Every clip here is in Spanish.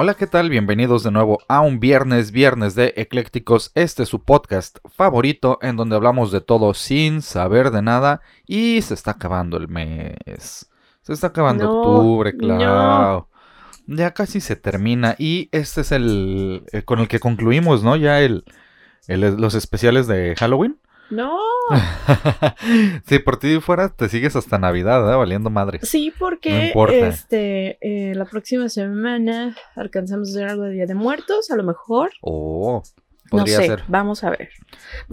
Hola, ¿qué tal? Bienvenidos de nuevo a un viernes, viernes de Eclécticos. Este es su podcast favorito en donde hablamos de todo sin saber de nada y se está acabando el mes. Se está acabando octubre, claro. Ya casi se termina y este es el, eh, con el que concluimos, ¿no? Ya el, los especiales de Halloween. No. si por ti fuera, te sigues hasta Navidad, ¿eh? valiendo madre. Sí, porque este eh, la próxima semana alcanzamos a hacer algo de Día de Muertos, a lo mejor. Oh. Podría no ser. Vamos a ver.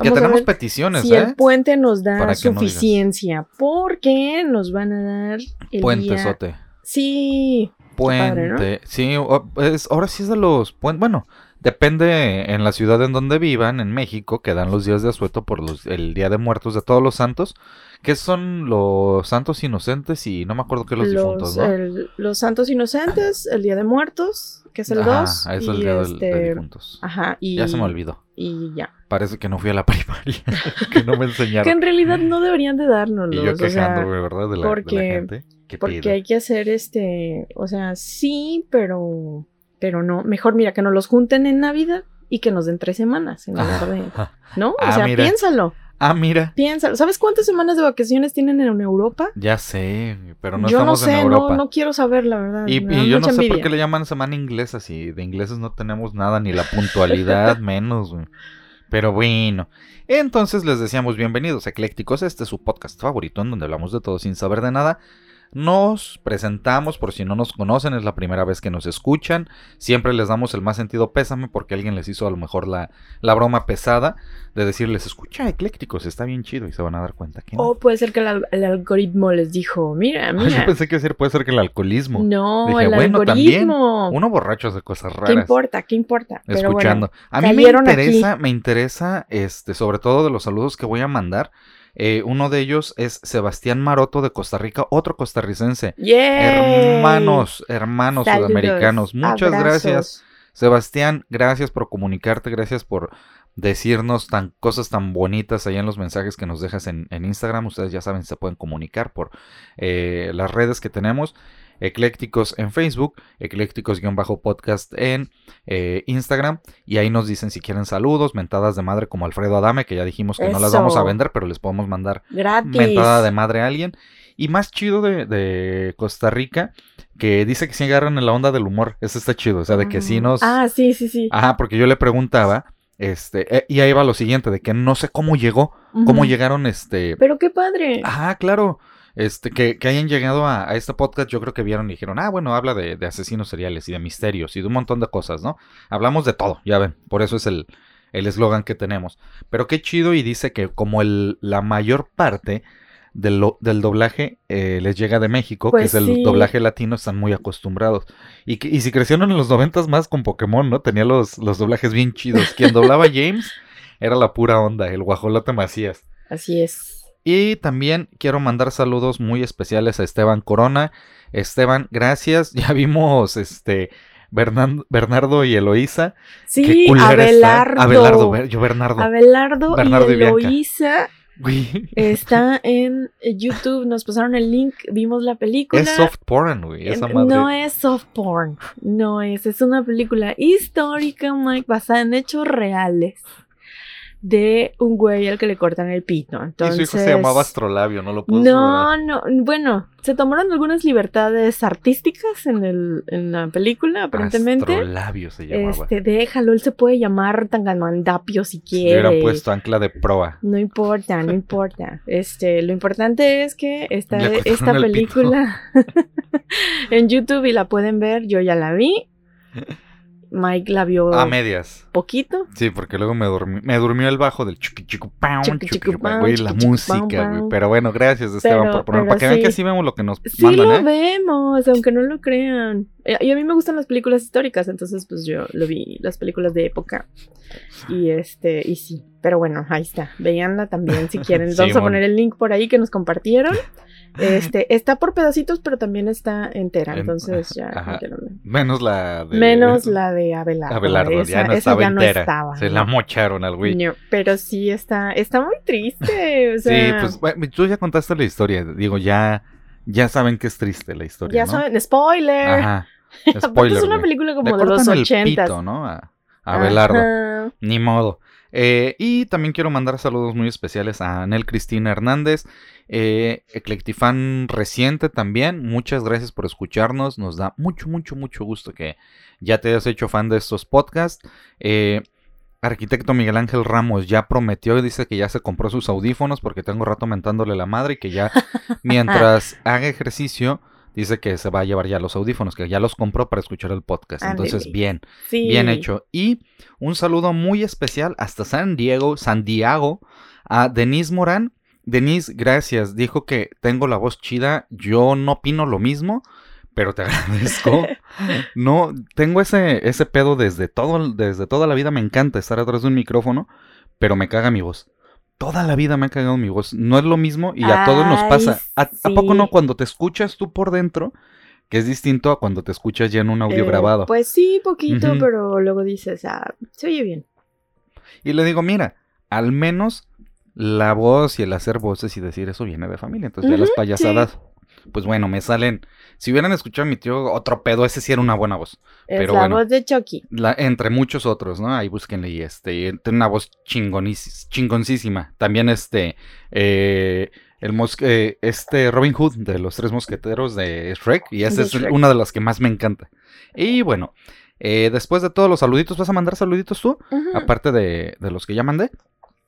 ya tenemos peticiones, si ¿eh? el puente nos da suficiencia, porque nos van a dar el Puentesote. Sí. Puente. Sí, ahora sí es de los puentes. Bueno, Depende en la ciudad en donde vivan, en México, que dan los días de asueto por los, el Día de Muertos de todos los santos, que son los santos inocentes y no me acuerdo qué los, difuntos, ¿no? los santos inocentes, el Día de Muertos, que es el 2. Ah, es el Día de este, difuntos. Ajá, y... Ya se me olvidó. Y ya. Parece que no fui a la primaria, que no me enseñaron. que en realidad no deberían de dárnoslos. Y yo quejándome, ¿verdad? De la, porque, de la gente. porque hay que hacer este, o sea, sí, pero pero no, mejor mira que nos los junten en Navidad y que nos den tres semanas en lugar de. ¿No? o ah, sea, piénsalo. Ah, mira. Piénsalo. ¿Sabes cuántas semanas de vacaciones tienen en Europa? Ya sé, pero no estamos en Europa. Yo no sé, no quiero saber, la verdad. Y, yo no sé por qué le llaman semana inglesa si de ingleses no tenemos nada, ni la puntualidad menos, güey. Pero bueno. Entonces les decíamos bienvenidos eclécticos. Este es su podcast favorito en donde hablamos de todo sin saber de nada. Nos presentamos por si no nos conocen, es la primera vez que nos escuchan. Siempre les damos el más sentido pésame porque alguien les hizo a lo mejor la, la broma pesada de decirles, escucha eclécticos, está bien chido y se van a dar cuenta que O puede ser que el, algoritmo les dijo, mira, mira. yo pensé que decir, puede ser que el alcoholismo. No, el algoritmo. uno borracho hace cosas raras. ¿Qué importa? ¿Qué importa? Escuchando. a mí me interesa, me interesa, este, sobre todo de los saludos que voy a mandar eh, uno de ellos es Sebastián Maroto de Costa Rica, otro costarricense. Hermanos, hermanos sudamericanos. Muchas gracias. Sebastián, gracias por comunicarte, gracias por decirnos tan, cosas tan bonitas allá en los mensajes que nos dejas en, Instagram. Ustedes ya saben, se pueden comunicar por eh, las redes que tenemos. Eclécticos en Facebook, Eclécticos-podcast en eh, Instagram. Y ahí nos dicen si quieren saludos, mentadas de madre como Alfredo Adame, que ya dijimos que no las vamos a vender, pero les podemos mandar mentada de madre a alguien. Y más chido de, Costa Rica, que dice que sí agarran en la onda del humor. Eso está chido, o sea, de que sí nos... Ah, sí, sí, sí. Ajá, porque yo le preguntaba, este, eh, y ahí va lo siguiente, de que no sé cómo llegó, cómo llegaron, este... Pero qué padre. Ajá, claro este, que, hayan llegado a, este podcast, yo creo que vieron y dijeron, ah, bueno, habla de, asesinos seriales y de misterios y de un montón de cosas, ¿no? Hablamos de todo, ya ven, por eso es el eslogan que tenemos. Pero qué chido y dice que como el, la mayor parte del, del doblaje eh, les llega de México, que pues es el doblaje latino, están muy acostumbrados. Y, que, y si crecieron en los noventas más con Pokémon, ¿no? Tenía los, los doblajes bien chidos. Quien doblaba James era la pura onda, el guajolote Macías. Así es. Y también quiero mandar saludos muy especiales a Esteban Corona. Esteban, gracias. Ya vimos este Bernardo y Eloísa. Sí, Abelardo. Abelardo, yo Bernardo. Abelardo, y Eloísa. Está en YouTube, nos pasaron el link, vimos la película. Es soft porn, güey. Esa madre. No es soft porn, no es, es una película histórica, Mike, basada en hechos reales de un güey al que le cortan el pito. Entonces, y su hijo se llamaba Astrolabio, no lo puedo No, no, bueno, se tomaron algunas libertades artísticas en, el, en la película, aparentemente. Astrolabio se llamaba. Este, déjalo, él se puede llamar Tangamandapio si quiere. Le hubieran puesto ancla de proa. No importa, no importa. Este, lo importante es que esta, esta película en YouTube y la pueden ver, yo ya la vi. Mike la vio a medias. Poquito. Sí, porque luego me durmió el bajo del chuki chico güey, la música, güey. Pero bueno, gracias Esteban por poner, para que vean que sí vemos lo que nos sí mandan, lo ¿eh? vemos, aunque no lo crean. Eh, y a mí me gustan las películas históricas, entonces pues yo lo vi, las películas de época. Y este, y sí, pero bueno, ahí está. Veanla también si quieren. Vamos a poner el link por ahí que nos compartieron. Este, está por pedacitos, pero también está entera, entonces ya. Menos la de. Menos la de Abelardo. Abelardo, ya no estaba entera. Se la mocharon al güey. pero sí está, está muy triste. Sí, pues tú ya contaste la historia. Digo, ya, ya saben que es triste la historia. Ya saben, spoiler. Ajá. Spoiler. es una película como de los ochentas. ¿no? A, Abelardo. Ni modo. Eh, y también quiero mandar saludos muy especiales a Anel Cristina Hernández, eh, Eclectifan reciente también. Muchas gracias por escucharnos. Nos da mucho, mucho, mucho gusto que ya te hayas hecho fan de estos podcasts. Eh, arquitecto Miguel Ángel Ramos ya prometió y dice que ya se compró sus audífonos porque tengo rato mentándole la madre y que ya mientras haga ejercicio dice que se va a llevar ya los audífonos, que ya los compró para escuchar el podcast. Entonces, bien, bien hecho. Y un saludo muy especial hasta San Diego, San Diego, a Denise Morán. Denise, gracias. Dijo que tengo la voz chida. Yo no opino lo mismo, pero te agradezco. no, tengo ese, ese pedo desde todo, desde toda la vida. Me encanta estar atrás de un micrófono, pero me caga mi voz toda la vida me ha cagado mi voz. No es lo mismo y a todos nos pasa. ¿A, poco no cuando te escuchas tú por dentro? Que es distinto a cuando te escuchas ya en un audio eh, grabado. Pues sí, poquito, pero luego dices, ah, se oye bien. Y le digo, mira, al menos la voz y el hacer voces y decir eso viene de familia. Entonces ya las payasadas pues bueno, me salen. Si hubieran escuchado a mi tío, otro pedo, ese sí era una buena voz. Es la voz de Chucky. entre muchos otros, ¿no? Ahí búsquenle y este, tiene una voz chingoncísima. También este, eh, el mosque, este Robin Hood de los tres mosqueteros de Shrek, y esa es una de las que más me encanta. Y bueno, eh, después de todos los saluditos, ¿vas a mandar saluditos tú? Aparte de, de, los que ya mandé.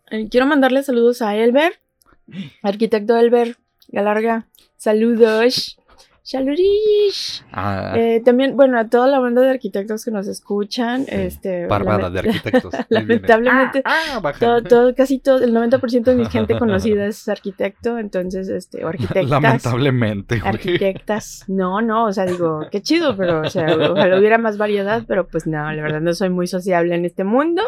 Eh, quiero mandarle saludos a Elber, arquitecto Elber Galarga. Saludos. Saludos. Ah. Eh, también, bueno, a toda la banda de arquitectos que nos escuchan. Este, Barbada de arquitectos. lamentablemente, ah, ah, todo, casi todo, el 90% de mi gente conocida es arquitecto, entonces, este, o arquitectas. Lamentablemente. Arquitectas. No, no, o sea, digo, qué chido, pero, o sea, ojalá hubiera más variedad, pero pues no, la verdad no soy muy sociable en este mundo.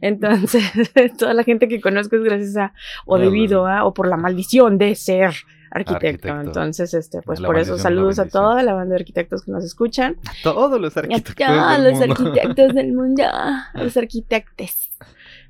Entonces, toda la gente que conozco es gracias a, o debido a, o por la maldición de ser arquitecto. Entonces, este, pues por eso saludos a toda la banda de arquitectos que nos escuchan. A todos los arquitectos. A todos los arquitectos del mundo. A los arquitectes.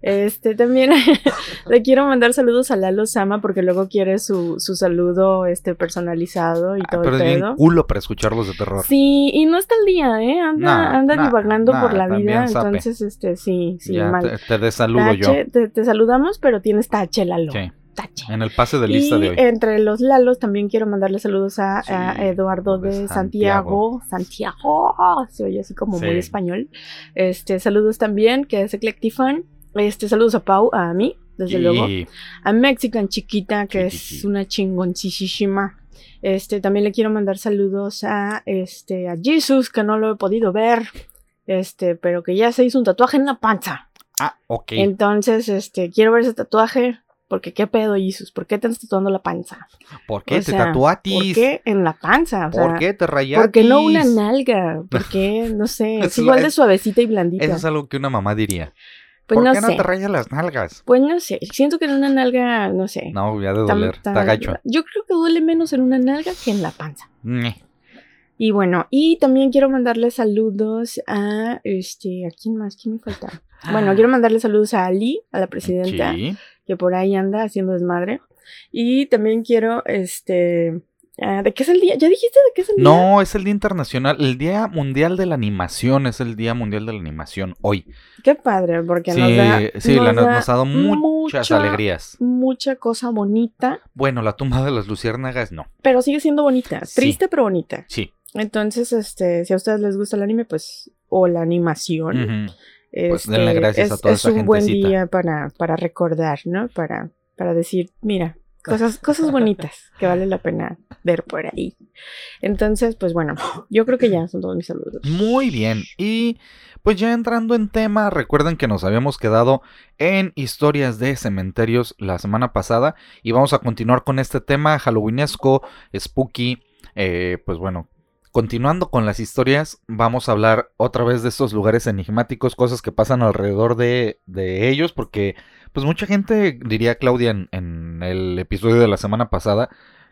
Este también le quiero mandar saludos a Lalo Sama porque luego quiere su, su saludo este personalizado y ah, todo pero el pedo. Es culo para escucharlos de terror. Sí, y no está el día, ¿eh? Anda, anda divagando por la vida, entonces este sí, sí, mal. Te, te desaludo yo. Te, te, saludamos, pero tienes tache Lalo. Sí. En el pase de lista de hoy. Entre los Lalos también quiero mandarle saludos a, Eduardo de, Santiago. Santiago. se oye así como muy español. Este, saludos también, que es Eclectifan. Este, saludos a Pau, a mí, desde luego. A Mexican Chiquita, que es una chingoncísima. Este, también le quiero mandar saludos a este a Jesus, que no lo he podido ver. Este, pero que ya se hizo un tatuaje en la panza. Ah, ok. Entonces, este, quiero ver ese tatuaje. Porque qué pedo, Jesus, ¿por qué te estás tatuando la panza? ¿Por qué te tatuatis? ¿Por qué en la panza? ¿Por qué te rayatis? ¿Por qué no una nalga? ¿Por qué? No sé, es, igual de suavecita y blandita. Eso es algo que una mamá diría. Pues ¿Por qué no te rayas las nalgas? Pues no sé, siento que en una nalga, no sé. No, voy a de doler, está gacho. Yo creo que duele menos en una nalga que en la panza. Y bueno, y también quiero mandarle saludos a, este, ¿a quién más? ¿Quién me falta? Bueno, quiero mandarle saludos a Ali, a la presidenta. Sí que por ahí anda haciendo desmadre. Y también quiero, este, ah, ¿De qué es el día? ¿Ya dijiste de qué es el día? No, es el Día Internacional, el Día Mundial de la Animación, es el Día Mundial de la Animación hoy. Qué padre, porque nos da, sí, nos, ha dado muchas alegrías. Mucha cosa bonita. Bueno, la tumba de las luciérnagas no. Pero sigue siendo bonita, triste pero bonita. Sí. Entonces, este, si a ustedes les gusta el anime, pues, o la animación, pues denle este, gracias es, a toda es un buen día para, para recordar, ¿no? Para, para decir, mira, cosas, cosas bonitas que vale la pena ver por ahí. Entonces, pues bueno, yo creo que ya son todos mis saludos. Muy bien. Y pues ya entrando en tema, recuerden que nos habíamos quedado en historias de cementerios la semana pasada y vamos a continuar con este tema halloweenesco, spooky, eh, pues bueno, continuando con las historias, vamos a hablar otra vez de estos lugares enigmáticos, cosas que pasan alrededor de, de ellos, porque pues mucha gente, diría Claudia en, en, el episodio de la semana pasada,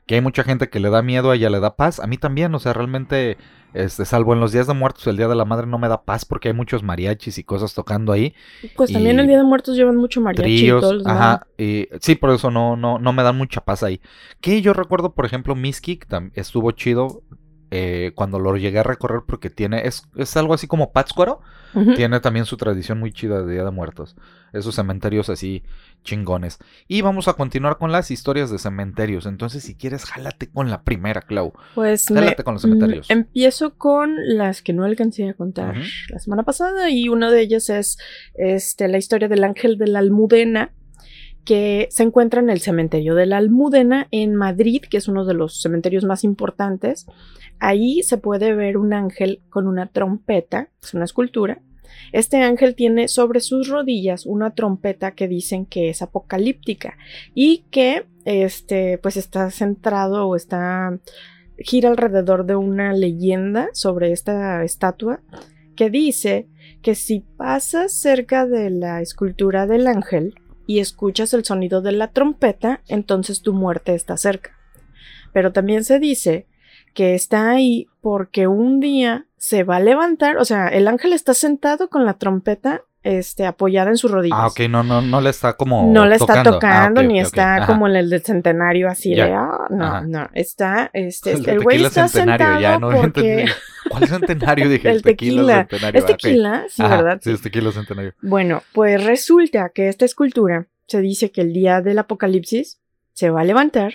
que hay mucha gente que le da miedo, a ella le da paz, a mí también, o sea, realmente, este, salvo en los días de muertos, el día de la madre no me da paz porque hay muchos mariachis y cosas tocando ahí. Pues también el día de muertos llevan mucho mariachi. ajá, y sí, por eso no, no, no me dan mucha paz ahí. Que yo recuerdo, por ejemplo, Miskik estuvo chido, eh, cuando lo llegué a recorrer porque tiene, es, es algo así como Pátzcuaro, tiene también su tradición muy chida de Día de Muertos, esos cementerios así chingones. Y vamos a continuar con las historias de cementerios, entonces si quieres, jálate con la primera, Clau. Pues jálate con los cementerios. Empiezo con las que no alcancé a contar la semana pasada y una de ellas es este, la historia del ángel de la Almudena, que se encuentra en el cementerio de la Almudena en Madrid, que es uno de los cementerios más importantes. Ahí se puede ver un ángel con una trompeta, es una escultura. Este ángel tiene sobre sus rodillas una trompeta que dicen que es apocalíptica y que este pues está centrado o está gira alrededor de una leyenda sobre esta estatua que dice que si pasas cerca de la escultura del ángel y escuchas el sonido de la trompeta, entonces tu muerte está cerca. Pero también se dice que está ahí porque un día se va a levantar, o sea, el ángel está sentado con la trompeta este, apoyada en sus rodillas. Ah, ok, no, no, no le está como. No le está tocando, ah, ni está como en el del centenario así de, ah, no, no, está, este, el, güey está sentado ya, ¿no? porque... ¿Cuál centenario? Dije, el, tequila. centenario. ¿Es tequila? Sí, ¿verdad? Sí, es tequila centenario. Bueno, pues resulta que esta escultura se dice que el día del apocalipsis se va a levantar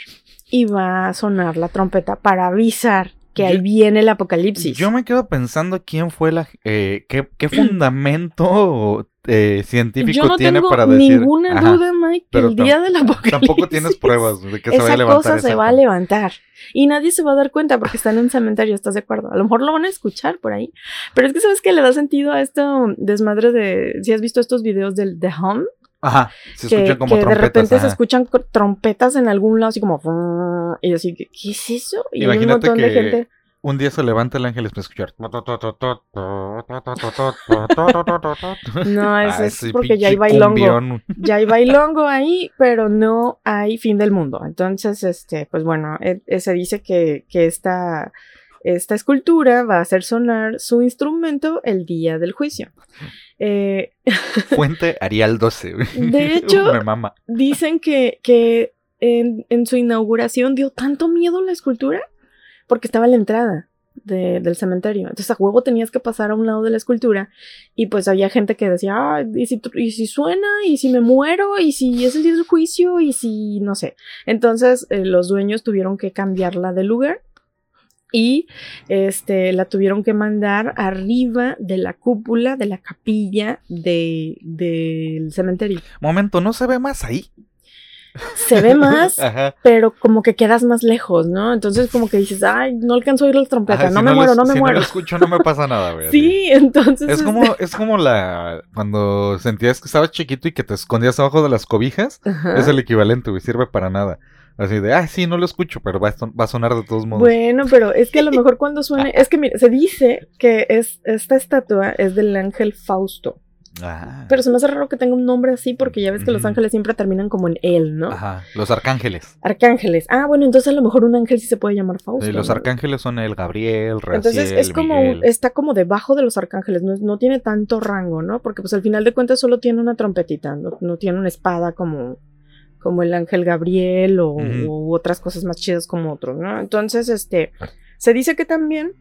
y va a sonar la trompeta para avisar que ahí viene el apocalipsis. Yo me quedo pensando quién fue la... Eh, qué, qué, fundamento eh, científico tiene para decir... Yo no tengo ninguna duda, Mike, que el día del apocalipsis... Tampoco tienes pruebas de que se va a levantar. Esa cosa se va a levantar. Y nadie se va a dar cuenta porque está en un cementerio, ¿estás de acuerdo? A lo mejor lo van a escuchar por ahí. Pero es que, ¿sabes qué le da sentido a esto desmadre de... Si has visto estos videos del The Home, Ajá, se escuchan como que de repente se escuchan trompetas en algún lado, así como. Y así, ¿qué es eso? Y un montón de gente. Un día se levanta el ángel y empieza a escuchar. No, eso es porque ya hay bailongo. Ya hay bailongo ahí, pero no hay fin del mundo. Entonces, este, pues bueno, se dice que, que esta, esta escultura va a hacer sonar su instrumento el día del juicio. Eh, Fuente Arial 12. De hecho, dicen que, que en, su inauguración dio tanto miedo la escultura porque estaba a la entrada del cementerio. Entonces a huevo tenías que pasar a un lado de la escultura y pues había gente que decía, ah, ¿y si, y si suena, y si me muero, y si es el día del juicio, y si no sé. Entonces eh, los dueños tuvieron que cambiarla de lugar y este, la tuvieron que mandar arriba de la cúpula de la capilla del de, cementerio. Momento, ¿no se ve más ahí? Se ve más, pero como que quedas más lejos, ¿no? Entonces como que dices, ay, no alcanzo a oír la trompeta, no me muero, no me si muero. No lo escucho, no me pasa nada, güey. sí, entonces... Es como, es como la, cuando sentías que estabas chiquito y que te escondías abajo de las cobijas, es el equivalente, güey, sirve para nada. Así de, ah, sí, no lo escucho, pero va a, sonar de todos modos. Bueno, pero es que a lo mejor cuando suene, es que mira, se dice que es, esta estatua es del ángel Fausto. Ah. Pero se me hace raro que tenga un nombre así porque ya ves que los ángeles siempre terminan como en él, ¿no? Ajá, los arcángeles. Arcángeles. Ah, bueno, entonces a lo mejor un ángel sí se puede llamar Fausto. los arcángeles son el Gabriel, Raciel, Entonces es como, está como debajo de los arcángeles, no, no, tiene tanto rango, ¿no? Porque pues al final de cuentas solo tiene una trompetita, no, no tiene una espada como como el ángel Gabriel o, otras cosas más chidas como otros, ¿no? Entonces, este, se dice que también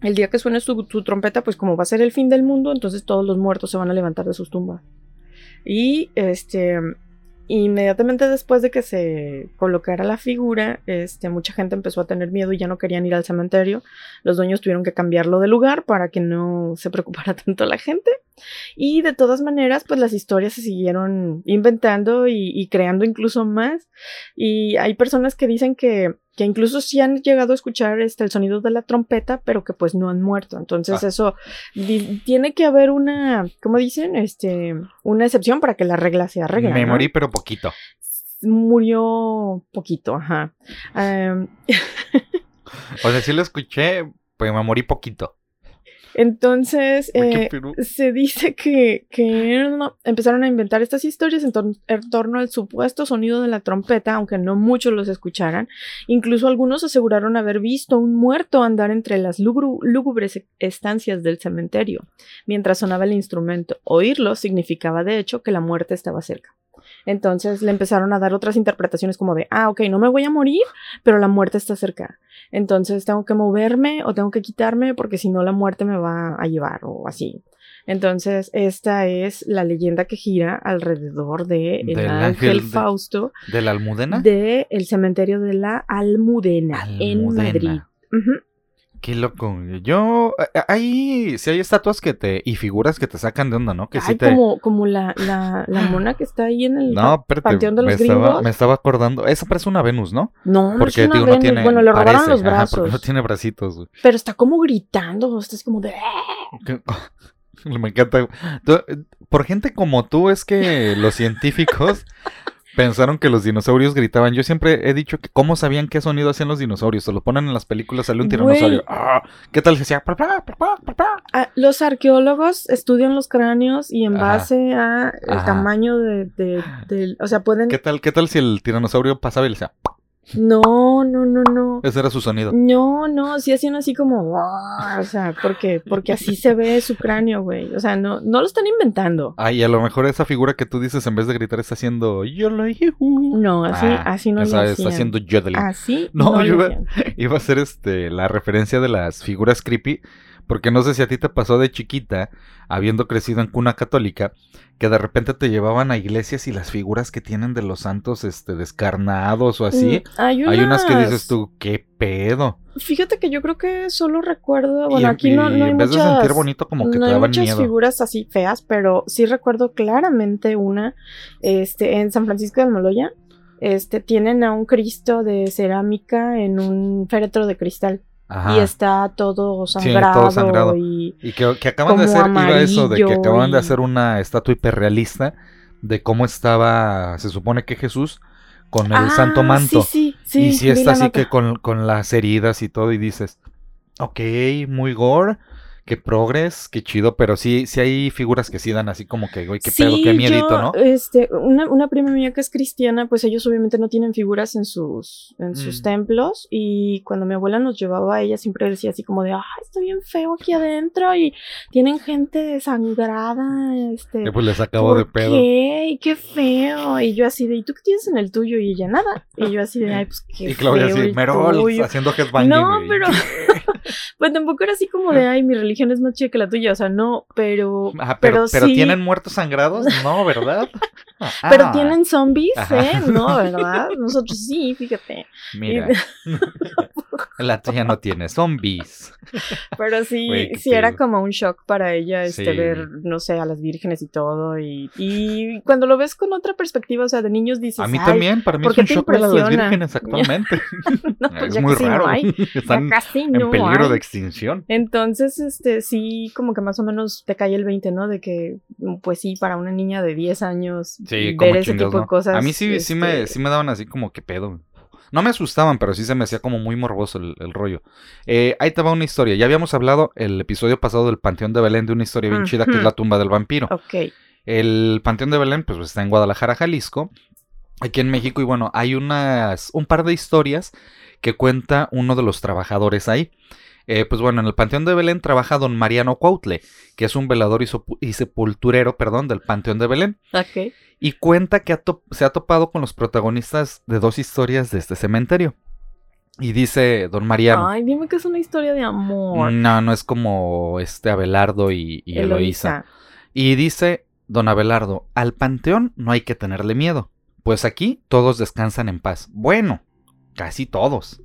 el día que suene su, trompeta, pues como va a ser el fin del mundo, entonces todos los muertos se van a levantar de sus tumbas. Y este, inmediatamente después de que se colocara la figura, este, mucha gente empezó a tener miedo y ya no querían ir al cementerio. Los dueños tuvieron que cambiarlo de lugar para que no se preocupara tanto la gente. Y de todas maneras, pues las historias se siguieron inventando y, creando incluso más. Y hay personas que dicen que, que incluso sí han llegado a escuchar este, el sonido de la trompeta, pero que pues no han muerto. Entonces ah. eso tiene que haber una, ¿cómo dicen? Este, una excepción para que la regla sea regla. Me morí, pero poquito. Murió poquito, ajá. o sea, sí lo escuché, pero me morí poquito. Entonces, eh, se dice que, empezaron a inventar estas historias en, torno al supuesto sonido de la trompeta, aunque no muchos los escucharan. Incluso algunos aseguraron haber visto un muerto andar entre las lúgubres estancias del cementerio mientras sonaba el instrumento. Oírlo significaba, de hecho, que la muerte estaba cerca. Entonces le empezaron a dar otras interpretaciones como de, ah, ok, no me voy a morir, pero la muerte está cerca. Entonces tengo que moverme o tengo que quitarme porque si no la muerte me va a llevar o así. Entonces, esta es la leyenda que gira alrededor de el ángel, Fausto. ¿De la Almudena? De el cementerio de la Almudena, en Madrid. Qué loco. Yo, hay, si hay estatuas que te, y figuras que te sacan de onda, ¿no? Que sí te... como, como la, la, la, mona que está ahí en el no, panteón de los me Estaba, me estaba acordando, esa parece una Venus, ¿no? No, porque, no es una Venus. No tiene, bueno, le robaron los brazos. porque no tiene bracitos. Pero está como gritando, estás como de... Me encanta. Por gente como tú es que los científicos pensaron que los dinosaurios gritaban. Yo siempre he dicho que cómo sabían qué sonido hacían los dinosaurios. Se lo ponen en las películas, sale un tiranosaurio. Ah, ¿Qué tal se decía? Ah, los arqueólogos estudian los cráneos y en base a el tamaño de, de, o sea, pueden. ¿Qué tal, qué tal si el tiranosaurio pasaba y le decía? No, no, no, no. Ese era su sonido. No, no, sí hacían así como, o sea, porque, porque así se ve su cráneo, güey. O sea, no, no lo están inventando. Ay, a lo mejor esa figura que tú dices en vez de gritar está haciendo yo lo No, así, ah, así no esa, Está haciendo yodeling. Así. No, yo iba, iba, a ser este la referencia de las figuras creepy porque no sé si a ti te pasó de chiquita, habiendo crecido en cuna católica, que de repente te llevaban a iglesias y las figuras que tienen de los santos este, descarnados o así. Mm, hay, unas... que dices tú, qué pedo. Fíjate que yo creo que solo recuerdo, bueno, aquí no, no hay en vez muchas, de sentir bonito como que no te hay muchas figuras así feas, pero sí recuerdo claramente una, este, en San Francisco de Moloya, este, tienen a un Cristo de cerámica en un féretro de cristal. Y está todo sangrado. Y, que, acaban de hacer, iba eso, de que acaban de hacer una estatua hiperrealista de cómo estaba, se supone que Jesús, con el ah, santo manto. Sí, sí, y si está así que con, con, las heridas y todo, y dices, ok, muy gore, qué progres, qué chido, pero sí, sí hay figuras que sí dan así como que, güey, qué pedo, qué miedito, ¿no? Este, una, una, prima mía que es cristiana, pues ellos obviamente no tienen figuras en sus, en sus mm. templos, y cuando mi abuela nos llevaba, ella siempre decía así como de, ay, está bien feo aquí adentro, y tienen gente desangrada, este. pues les acabo de pedo. ¿Qué? Qué feo. Y yo así de, ¿y tú qué tienes en el tuyo? Y ella nada. Y yo así de, ay, pues qué Y Claudia así, Merol, haciendo headbanging. No, pero. pues tampoco era así como de, ay, mi religión es más chida que la tuya, o sea, no, pero... pero, pero, tienen muertos sangrados, no, ¿verdad? pero ah. tienen zombies, ¿eh? No, ¿verdad? Nosotros sí, fíjate. Mira, la tuya no tiene zombies. Pero sí, sí era como un shock para ella este ver, no sé, a las vírgenes y todo, y, y cuando lo ves con otra perspectiva, o sea, de niños dices, A mí también, para mí es un shock ver a las vírgenes actualmente. no, pues es muy raro. No hay. Están casi no en peligro de extinción. Entonces, este, sí, como que más o menos te cae el 20, ¿no? De que, pues sí, para una niña de 10 años, ver ese tipo de cosas. A mí sí, sí, me, este sí me daban así como que pedo. No me asustaban, pero sí se me hacía como muy morboso el, rollo. Eh, ahí te va una historia. Ya habíamos hablado el episodio pasado del Panteón de Belén de una historia bien chida que es la tumba del vampiro. Ok. El Panteón de Belén, pues está en Guadalajara, Jalisco. Aquí en México, y bueno, hay unas, un par de historias que cuenta uno de los trabajadores ahí. Eh, pues bueno, en el Panteón de Belén trabaja don Mariano Cuautle, que es un velador y, sepulturero, perdón, del Panteón de Belén. Ok. Y cuenta que se ha topado con los protagonistas de dos historias de este cementerio. Y dice don Mariano. Ay, dime que es una historia de amor. No, no es como este Abelardo y, Eloísa. Y dice don Abelardo, al panteón no hay que tenerle miedo, pues aquí todos descansan en paz. Bueno, casi todos.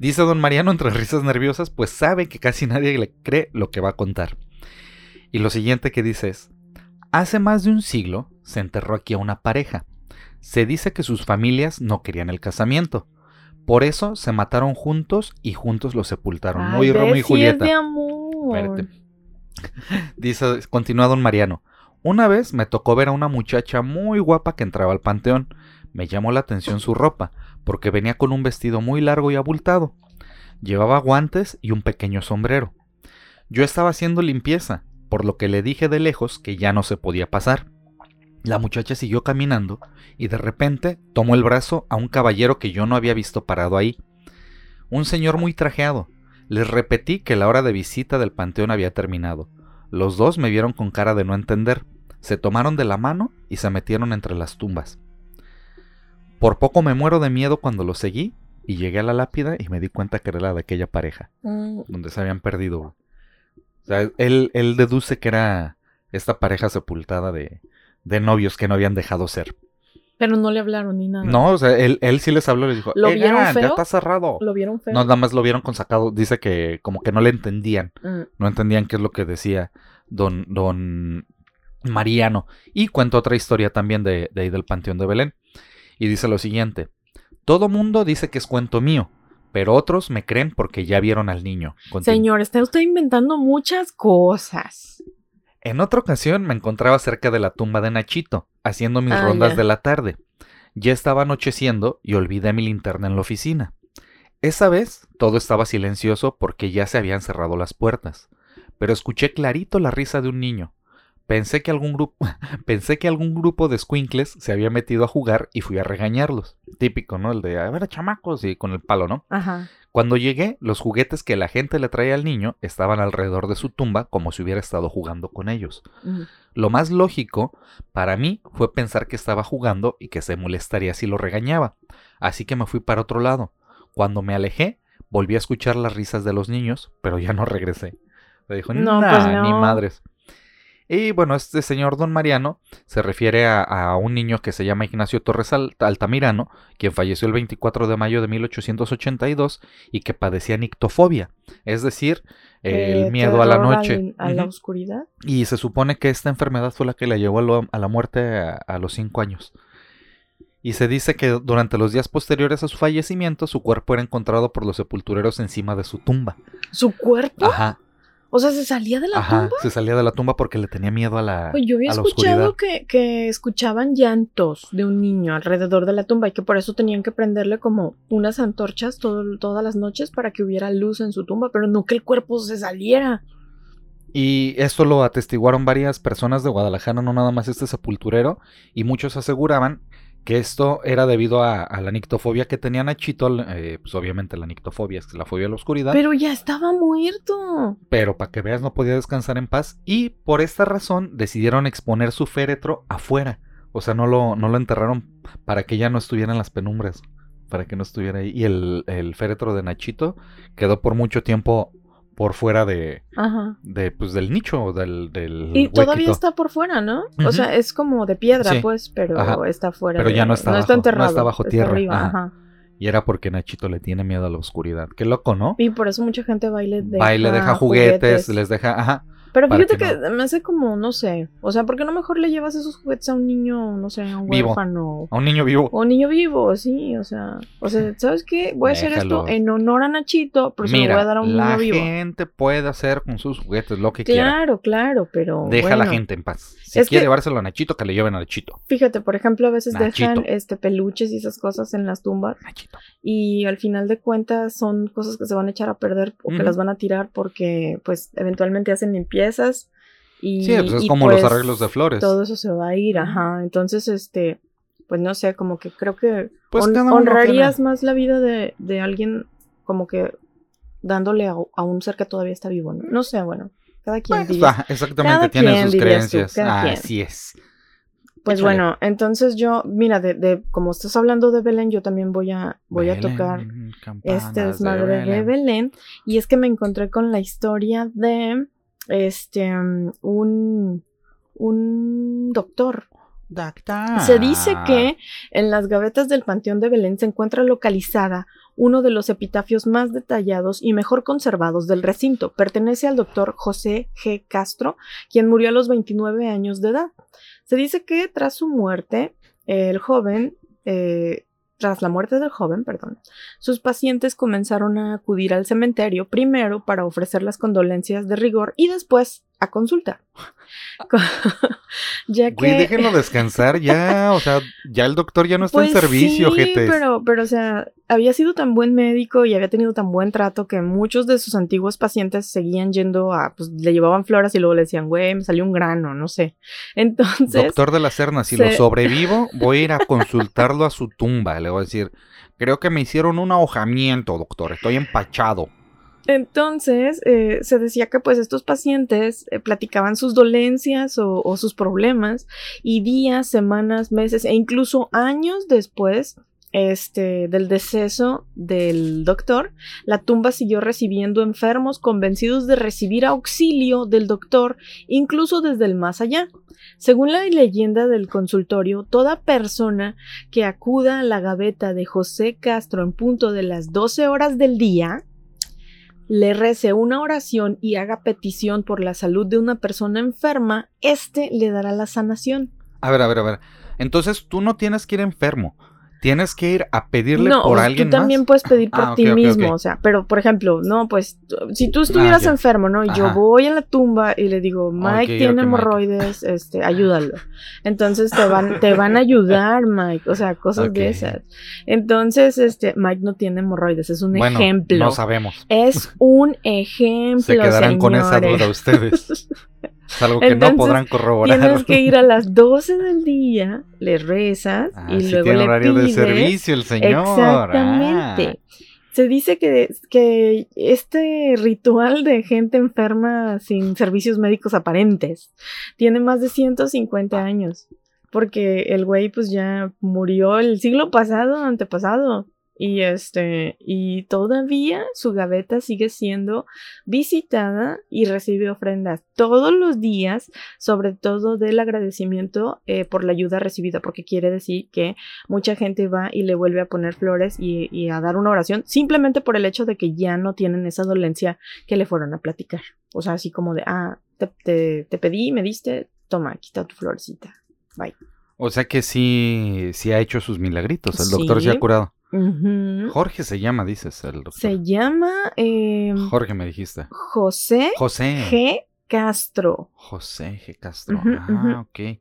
Dice don Mariano entre risas nerviosas, pues sabe que casi nadie le cree lo que va a contar. Y lo siguiente que dice es, hace más de un siglo se enterró aquí a una pareja. Se dice que sus familias no querían el casamiento. Por eso se mataron juntos y juntos los sepultaron. Muy Romeo y Julieta. Dice, continúa don Mariano. Una vez me tocó ver a una muchacha muy guapa que entraba al panteón. Me llamó la atención su ropa, porque venía con un vestido muy largo y abultado. Llevaba guantes y un pequeño sombrero. Yo estaba haciendo limpieza, por lo que le dije de lejos que ya no se podía pasar. La muchacha siguió caminando y de repente tomó el brazo a un caballero que yo no había visto parado ahí. Un señor muy trajeado. Les repetí que la hora de visita del panteón había terminado. Los dos me vieron con cara de no entender, se tomaron de la mano y se metieron entre las tumbas. Por poco me muero de miedo cuando lo seguí y llegué a la lápida y me di cuenta que era la de aquella pareja, mm. donde se habían perdido. O sea, él, él deduce que era esta pareja sepultada de, de novios que no habían dejado ser. Pero no le hablaron ni nada. No, o sea, él, él sí les habló y les dijo, ¿Lo eh, vieron ya, está cerrado. ¿Lo vieron feo? No, nada más lo vieron con sacado. Dice que como que no le entendían. Mm. No entendían qué es lo que decía don, don Mariano. Y cuenta otra historia también de, de ahí del Panteón de Belén. Y dice lo siguiente. Todo mundo dice que es cuento mío, pero otros me creen porque ya vieron al niño. Señor, está usted inventando muchas cosas. En otra ocasión me encontraba cerca de la tumba de Nachito, haciendo mis ah, rondas de la tarde. Ya estaba anocheciendo y olvidé mi linterna en la oficina. Esa vez todo estaba silencioso porque ya se habían cerrado las puertas, pero escuché clarito la risa de un niño. Pensé que algún grupo, pensé que algún grupo de squinkles se había metido a jugar y fui a regañarlos. Típico, ¿no? El de, a ver, chamacos, y con el palo, ¿no? Ajá. Cuando llegué, los juguetes que la gente le traía al niño estaban alrededor de su tumba como si hubiera estado jugando con ellos. Lo más lógico para mí fue pensar que estaba jugando y que se molestaría si lo regañaba, así que me fui para otro lado. Cuando me alejé, volví a escuchar las risas de los niños, pero ya no regresé. Le dijo, no, pues no. ni madres. Y bueno, este señor don Mariano se refiere a, un niño que se llama Ignacio Torres Altamirano, quien falleció el 24 de mayo de 1882 y que padecía nictofobia, es decir, el eh, miedo a la noche. a la oscuridad. Y se supone que esta enfermedad fue la que le llevó a, la muerte a, los cinco años. Y se dice que durante los días posteriores a su fallecimiento, su cuerpo era encontrado por los sepultureros encima de su tumba. ¿Su cuerpo? Ajá. O sea, se salía de la Ajá, tumba. Se salía de la tumba porque le tenía miedo a la. Pues yo había escuchado que, que, escuchaban llantos de un niño alrededor de la tumba y que por eso tenían que prenderle como unas antorchas todas las noches para que hubiera luz en su tumba, pero no que el cuerpo se saliera. Y esto lo atestiguaron varias personas de Guadalajara, no nada más este sepulturero, y muchos aseguraban que esto era debido a, la nictofobia que tenía Nachito, eh, pues obviamente la nictofobia es la fobia a la oscuridad. Pero ya estaba muerto. Pero para que veas no podía descansar en paz y por esta razón decidieron exponer su féretro afuera. O sea, no lo, no lo enterraron para que ya no estuviera en las penumbras, para que no estuviera ahí. Y el, el féretro de Nachito quedó por mucho tiempo por fuera de, de pues del nicho del, del y todavía está por fuera no o sea es como de piedra pues pero está fuera pero ya no está, no está enterrado no está bajo tierra. y era porque Nachito le tiene miedo a la oscuridad. Qué loco no y por eso mucha gente baile deja baile deja juguetes, les deja ajá pero fíjate que, me hace como, no sé, o sea, ¿por qué no mejor le llevas esos juguetes a un niño, no sé, a un huérfano? A un niño vivo. O un niño vivo, sí, o sea, o sea, ¿sabes qué? Voy a hacer esto en honor a Nachito, pero se lo voy a dar a un niño vivo. La gente puede hacer con sus juguetes lo que quiera. Claro, claro, pero Deja a la gente en paz. Si quiere llevárselo a Nachito, que le lleven a Nachito. Fíjate, por ejemplo, a veces dejan este peluches y esas cosas en las tumbas. Nachito. Y al final de cuentas son cosas que se van a echar a perder o que las van a tirar porque pues eventualmente hacen limpiezas y, sí, pues es como los pues, arreglos de flores. Todo eso se va a ir, ajá. Entonces, este, pues no sé, como que creo que pues honrarías más la vida de, de, alguien como que dándole a, un ser que todavía está vivo, ¿no? No sé, bueno, cada quien pues, exactamente, tiene sus creencias. Así es. Pues bueno, entonces yo, mira, de, de, como estás hablando de Belén, yo también voy a, voy a tocar este desmadre de Belén. Y es que me encontré con la historia de este, un, un doctor Doctor. Se dice que en las gavetas del Panteón de Belén se encuentra localizada uno de los epitafios más detallados y mejor conservados del recinto. Pertenece al doctor José G. Castro, quien murió a los 29 años de edad. Se dice que tras su muerte, el joven eh, tras la muerte del joven, perdón, sus pacientes comenzaron a acudir al cementerio primero para ofrecer las condolencias de rigor y después a consulta. ya que... déjenlo descansar ya, o sea, ya el doctor ya no está en pues servicio, sí, pero, pero, o sea, había sido tan buen médico y había tenido tan buen trato que muchos de sus antiguos pacientes seguían yendo a, pues le llevaban flores y luego le decían, güey, me salió un grano, no sé. Entonces... Doctor de la Serna, si lo sobrevivo, voy a ir a consultarlo a su tumba, le voy a decir, creo que me hicieron un ahojamiento, doctor, estoy empachado. Entonces, eh, se decía que pues estos pacientes eh, platicaban sus dolencias o, sus problemas y días, semanas, meses e incluso años después este, del deceso del doctor, la tumba siguió recibiendo enfermos convencidos de recibir auxilio del doctor, incluso desde el más allá. Según la leyenda del consultorio, toda persona que acuda a la gaveta de José Castro en punto de las 12 horas del día, le rece una oración y haga petición por la salud de una persona enferma, éste le dará la sanación. A ver, a ver, a ver. Entonces tú no tienes que ir enfermo. Tienes que ir a pedirle por alguien tú también puedes pedir por ah, ti mismo, o sea, pero por ejemplo, no, pues si tú estuvieras ah, enfermo, ¿no? Y yo voy a la tumba y le digo, Mike tiene hemorroides, este, ayúdalo. Entonces te van, te van a ayudar, Mike, o sea, cosas de esas. Entonces, este, Mike no tiene hemorroides, es un bueno, ejemplo. No sabemos. Es un ejemplo. Se quedarán con esa duda ustedes. Es algo que no podrán corroborar. Tienes que ir a las 12 del día, le rezas ah, y luego tiene le horario de servicio el señor. Exactamente. Ah. Se dice que, que este ritual de gente enferma sin servicios médicos aparentes tiene más de 150 años. Porque el güey pues ya murió el siglo pasado, antepasado. Y este, y todavía su gaveta sigue siendo visitada y recibe ofrendas todos los días, sobre todo del agradecimiento eh, por la ayuda recibida, porque quiere decir que mucha gente va y le vuelve a poner flores y, a dar una oración, simplemente por el hecho de que ya no tienen esa dolencia que le fueron a platicar. O sea, así como de, ah, te, te, pedí, me diste, toma, quita tu florecita. Bye. O sea que sí, sí ha hecho sus milagritos, el doctor se ha curado. Jorge se llama, dices el doctor. Se llama. Em, Jorge, me dijiste. José. José. G. Castro. José G. Castro. ah, ok.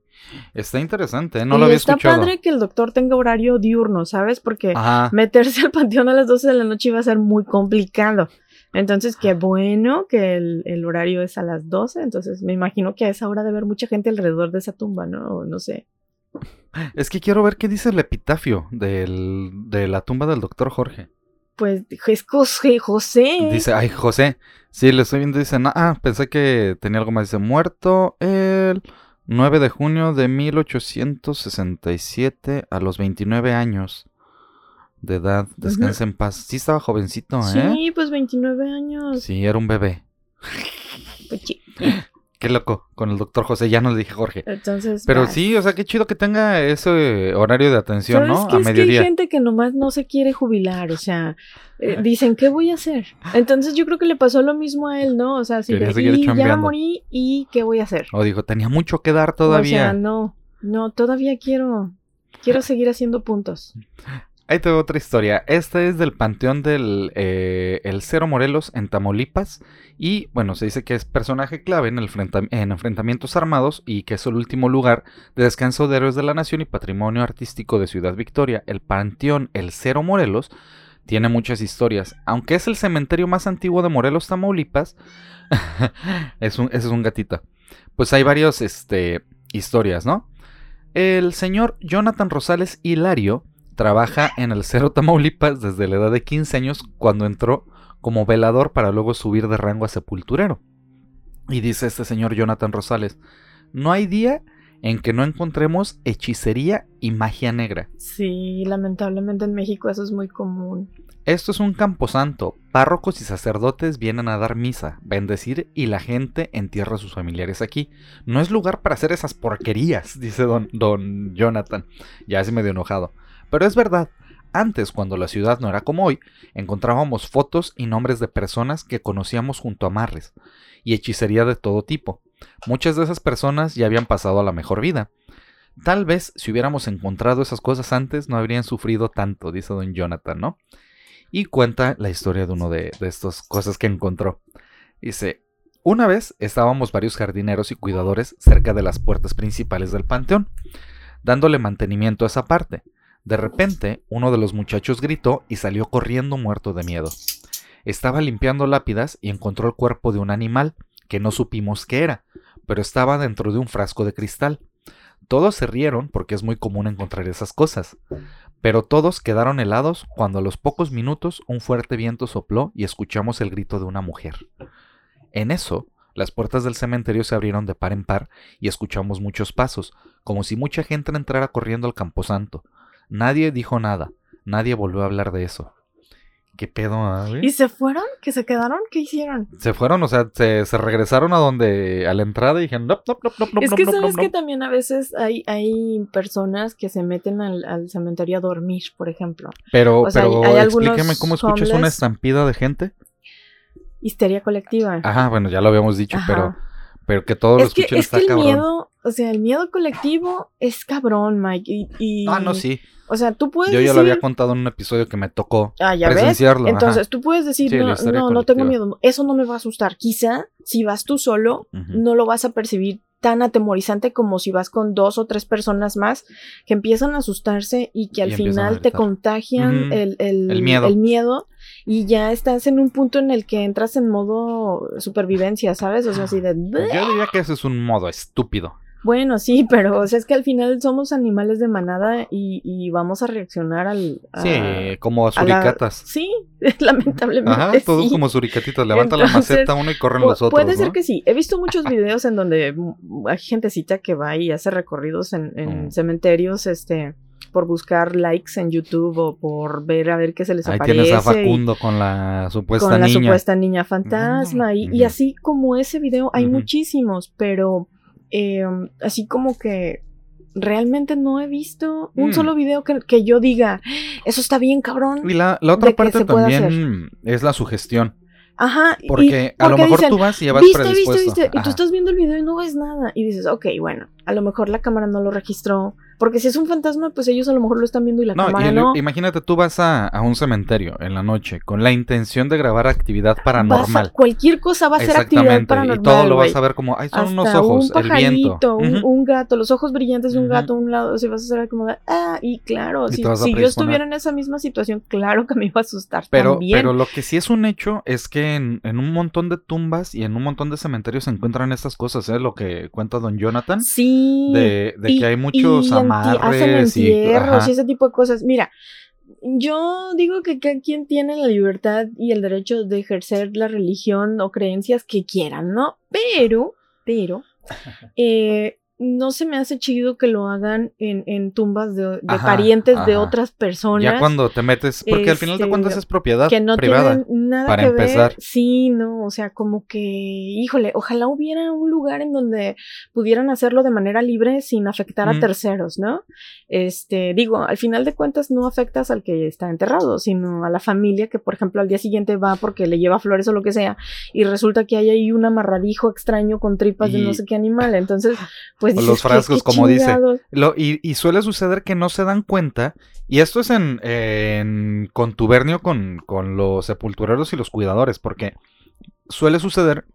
Está interesante, ¿eh? no lo había está escuchado. Está padre que el doctor tenga horario diurno, ¿sabes? Porque meterse al panteón a las 12 de la noche iba a ser muy complicado. Entonces, qué bueno que el, el, horario es a las 12. Entonces, me imagino que a esa hora debe haber mucha gente alrededor de esa tumba, ¿no? No sé. Es que quiero ver qué dice el epitafio del, de la tumba del doctor Jorge. Pues es José, José. Dice, ay, José. Sí, le estoy viendo. Dice, ah, pensé que tenía algo más. Dice, muerto el 9 de junio de 1867 a los 29 años de edad. Descansa en paz. Sí, estaba jovencito, ¿eh? Sí, pues 29 años. Sí, era un bebé. Pues Qué loco, con el doctor José, ya no le dije Jorge. Entonces. Pero sí, o sea, qué chido que tenga ese horario de atención, ¿no? a mediodía. Que hay gente que nomás no se quiere jubilar, o sea, eh, dicen, ¿qué voy a hacer? Entonces yo creo que le pasó lo mismo a él, ¿no? O sea, si de, y ya morí, ¿y qué voy a hacer? O dijo, tenía mucho que dar todavía. O sea, no, no, todavía quiero, quiero seguir haciendo puntos. Ahí tengo otra historia. Esta es del panteón del eh, el Cero Morelos en Tamaulipas. Y bueno, se dice que es personaje clave en, el en enfrentamientos armados y que es el último lugar de descanso de héroes de la nación y patrimonio artístico de Ciudad Victoria. El panteón El Cero Morelos tiene muchas historias. Aunque es el cementerio más antiguo de Morelos, Tamaulipas, es un, ese es un gatito. Pues hay varias este, historias, ¿no? El señor Jonathan Rosales Hilario Trabaja en el Cerro Tamaulipas desde la edad de 15 años cuando entró como velador para luego subir de rango a sepulturero. Y dice este señor Jonathan Rosales, no hay día en que no encontremos hechicería y magia negra. Sí, lamentablemente en México eso es muy común. Esto es un camposanto. Párrocos y sacerdotes vienen a dar misa, bendecir y la gente entierra a sus familiares aquí. No es lugar para hacer esas porquerías, dice don, don Jonathan, ya se medio enojado. Pero es verdad, antes, cuando la ciudad no era como hoy, encontrábamos fotos y nombres de personas que conocíamos junto a Marres, y hechicería de todo tipo. Muchas de esas personas ya habían pasado a la mejor vida. Tal vez si hubiéramos encontrado esas cosas antes no habrían sufrido tanto, dice don Jonathan, ¿no? Y cuenta la historia de uno de, de estas cosas que encontró. Dice, una vez estábamos varios jardineros y cuidadores cerca de las puertas principales del panteón, dándole mantenimiento a esa parte. De repente, uno de los muchachos gritó y salió corriendo muerto de miedo. Estaba limpiando lápidas y encontró el cuerpo de un animal, que no supimos qué era, pero estaba dentro de un frasco de cristal. Todos se rieron porque es muy común encontrar esas cosas, pero todos quedaron helados cuando a los pocos minutos un fuerte viento sopló y escuchamos el grito de una mujer. En eso, las puertas del cementerio se abrieron de par en par y escuchamos muchos pasos, como si mucha gente entrara corriendo al camposanto. Nadie dijo nada, nadie volvió a hablar de eso. ¿Qué pedo, ah, ¿Y se fueron? ¿Que se quedaron? ¿Qué hicieron? Se fueron, o sea, se, regresaron a donde, a la entrada y dijeron, no, no, no, no, Es que sabes que también a veces hay, hay personas que se meten al, cementerio a dormir, por ejemplo. Pero, pero explíqueme cómo escuchas una estampida de gente. Histeria colectiva. Ajá, bueno, ya lo habíamos dicho, pero pero que todos lo escuchen es que el miedo, o sea, el miedo colectivo es cabrón, Mike. Y, Ah, no, sí. O sea, tú puedes Yo ya lo había contado en un episodio que me tocó ah, ¿ya presenciarlo. Entonces, tú puedes decir, no, no, no tengo miedo. Eso no me va a asustar. Quizá, si vas tú solo, no lo vas a percibir tan atemorizante como si vas con dos o tres personas más que empiezan a asustarse y que al final te contagian el, el, miedo. el miedo y ya estás en un punto en el que entras en modo supervivencia, ¿sabes? O sea, así de... Yo diría que ese es un modo estúpido. Bueno, sí, pero o sea, es que al final somos animales de manada y, vamos a reaccionar al... sí, como suricatas. Sí, lamentablemente. Ajá, todos como suricatitas. Levanta la maceta uno y corren los otros. Puede ser que sí. He visto muchos videos en donde hay gentecita que va y hace recorridos en, en mm. cementerios, este por buscar likes en YouTube o por ver a ver qué se les aparece. Ahí tienes a Facundo con la supuesta niña. Con la supuesta niña fantasma. y, así como ese video hay muchísimos, pero em, así como que realmente no he visto un mm. solo video que, yo diga, eso está bien cabrón. Y la, otra parte también es la sugestión. Ajá. Porque, a lo mejor tú vas y ya vas ¿viste, Viste, viste, y tú estás viendo el video y no ves nada. Y dices, ok, bueno, a lo mejor la cámara no lo registró porque si es un fantasma, pues ellos a lo mejor lo están viendo y la cámara no. Imagínate, tú vas a, un cementerio en la noche con la intención de grabar actividad paranormal. cualquier cosa va a ser actividad paranormal. Y todo lo vas a ver como, ay, son unos ojos, un el viento. Un, gato, los ojos brillantes de un gato a un lado, si vas a hacer como, ah, y claro, si, yo estuviera en esa misma situación, claro que me iba a asustar pero, también. Pero lo que sí es un hecho es que en, un montón de tumbas y en un montón de cementerios se encuentran estas cosas, ¿eh? Lo que cuenta don Jonathan. Sí. De, que hay muchos amarres y, ese tipo de cosas. Mira, yo digo que cada quien tiene la libertad y el derecho de ejercer la religión o creencias que quieran, ¿no? Pero, pero, eh, no se me hace chido que lo hagan en, en tumbas de, parientes de otras personas. Ya cuando te metes, porque al final de cuentas este, es propiedad que no privada. nada para que empezar. Ver. Sí, no, o sea, como que, híjole, ojalá hubiera un lugar en donde pudieran hacerlo de manera libre sin afectar a terceros, ¿no? Este, digo, al final de cuentas no afectas al que está enterrado, sino a la familia que, por ejemplo, al día siguiente va porque le lleva flores o lo que sea, y resulta que hay ahí un amarradijo extraño con tripas de no sé qué animal. Entonces, pues pues los frascos, como dice. y, suele suceder que no se dan cuenta, y esto es en, contubernio con, con, los sepultureros y los cuidadores, porque suele suceder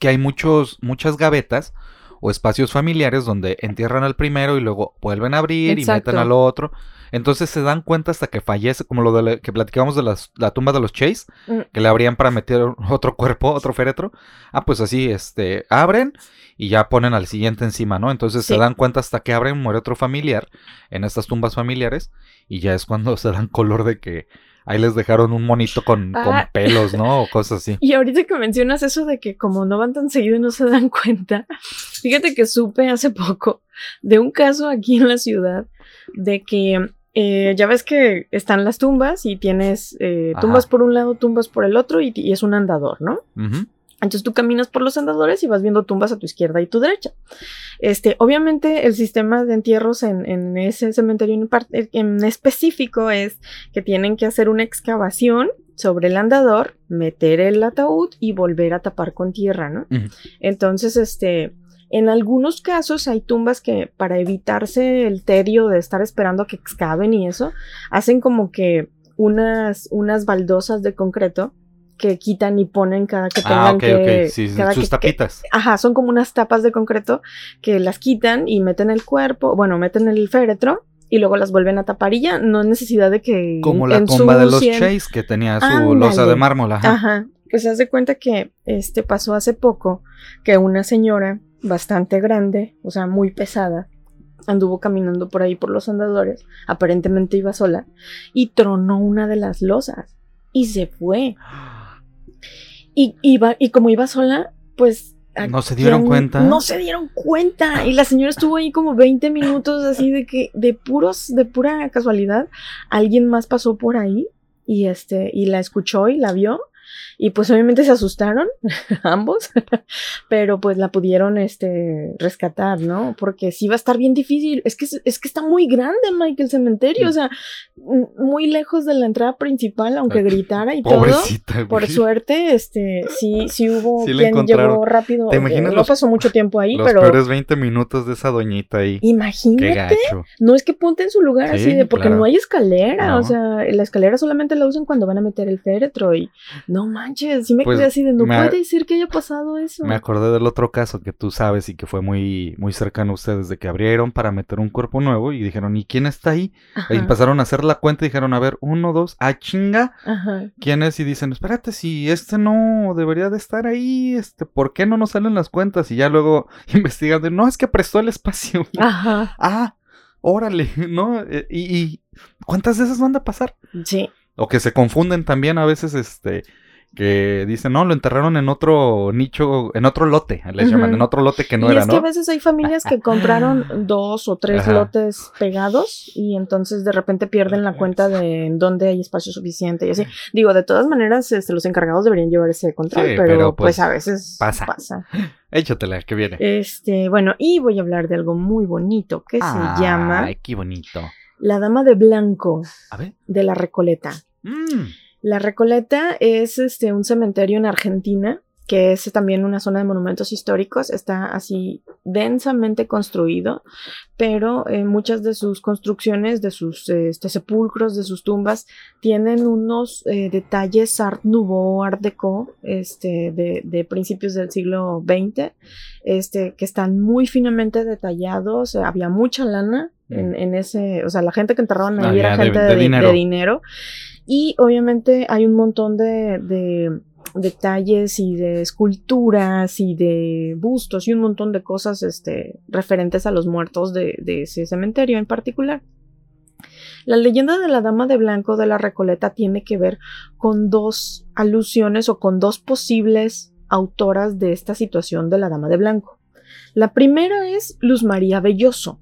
que hay muchos, muchas gavetas o espacios familiares donde entierran al primero y luego vuelven a abrir y meten al otro. Entonces se dan cuenta hasta que fallece, como lo de que platicamos de la tumba de los Chase, mm. que le abrían para meter otro cuerpo, otro féretro. Ah, pues así, este, abren y ya ponen al siguiente encima, ¿no? Entonces se dan cuenta hasta que abren, muere otro familiar en estas tumbas familiares y ya es cuando se dan color de que ahí les dejaron un monito con, con ah. pelos, ¿no? O cosas así. Y ahorita que mencionas eso de que como no van tan seguido y no se dan cuenta, fíjate que supe hace poco de un caso aquí en la ciudad de que eh, ya ves que están las tumbas y tienes eh, tumbas por un lado, tumbas por el otro y, es un andador, ¿no? Entonces tú caminas por los andadores y vas viendo tumbas a tu izquierda y tu derecha. Este, obviamente el sistema de entierros en, ese cementerio en, específico es que tienen que hacer una excavación sobre el andador, meter el ataúd y volver a tapar con tierra, ¿no? Entonces, este, en algunos casos hay tumbas que para evitarse el tedio de estar esperando a que excaven y eso, hacen como que unas, unas baldosas de concreto que quitan y ponen cada que ah, tengan ah, que, Sí, sus tapitas. ajá, son como unas tapas de concreto que las quitan y meten el cuerpo, bueno, meten el féretro y luego las vuelven a tapar y ya no hay necesidad de que como la tumba de los Chase que tenía su losa de mármol, ajá. Ajá. Pues haz de cuenta que este pasó hace poco que una señora bastante grande, o sea, muy pesada, anduvo caminando por ahí por los andadores, aparentemente iba sola, y tronó una de las losas y se fue. Y, iba, y como iba sola, pues... ¿No se dieron cuenta? No se dieron cuenta. Y la señora estuvo ahí como 20 minutos así de que, de puros, de pura casualidad, alguien más pasó por ahí y este, y la escuchó y la vio y pues obviamente se asustaron ambos, pero pues la pudieron este, rescatar, ¿no? Porque sí va a estar bien difícil. Es que, es que está muy grande, Mike, el cementerio. O sea, muy lejos de la entrada principal, aunque gritara y todo. Por suerte, este, sí, sí hubo quien llegó rápido. ¿Te imaginas no pasó mucho tiempo ahí, los pero. peores 20 minutos de esa doñita ahí. Imagínate. No es que ponte en su lugar así de, porque no hay escalera. O sea, la escalera solamente la usan cuando van a meter el féretro y no más manches, sí me pues, quedé así de no puede decir que haya pasado eso. Me acordé del otro caso que tú sabes y que fue muy, muy cercano a ustedes, de que abrieron para meter un cuerpo nuevo y dijeron, ¿y quién está ahí? Y empezaron a hacer la cuenta y dijeron, a ver, uno, dos, a ah, chinga. ¿Quién es? Y dicen, espérate, si este no debería de estar ahí, este, ¿por qué no nos salen las cuentas? Y ya luego investigando, no, es que prestó el espacio. Ajá. ah, órale, ¿no? Eh, y, y ¿cuántas de esas van a pasar? Sí. O que se confunden también a veces, este, que dicen, no, lo enterraron en otro nicho, en otro lote, les llaman, en otro lote que no era, es que a veces hay familias que compraron dos o tres lotes pegados y entonces de repente pierden la cuenta de en dónde hay espacio suficiente y así. Digo, de todas maneras, este, los encargados deberían llevar ese control, pero, pues, pues, a veces pasa. pasa. Échatela, que viene. Este, bueno, y voy a hablar de algo muy bonito que se llama... Ay, qué bonito. La Dama de Blanco. A ver. De la Recoleta. Mm. La Recoleta es este, un cementerio en Argentina, que es también una zona de monumentos históricos, está así densamente construido, pero eh, muchas de sus construcciones, de sus este, sepulcros, de sus tumbas, tienen unos eh, detalles Art Nouveau, Art Deco, este, de, principios del siglo XX, este, que están muy finamente detallados, había mucha lana en, mm. ese, o sea, la gente que enterraban ahí era gente de, dinero. Y obviamente hay un montón de, detalles y de esculturas y de bustos y un montón de cosas este, referentes a los muertos de, de, ese cementerio en particular. La leyenda de la Dama de Blanco de la Recoleta tiene que ver con dos alusiones o con dos posibles autoras de esta situación de la Dama de Blanco. La primera es Luz María Belloso.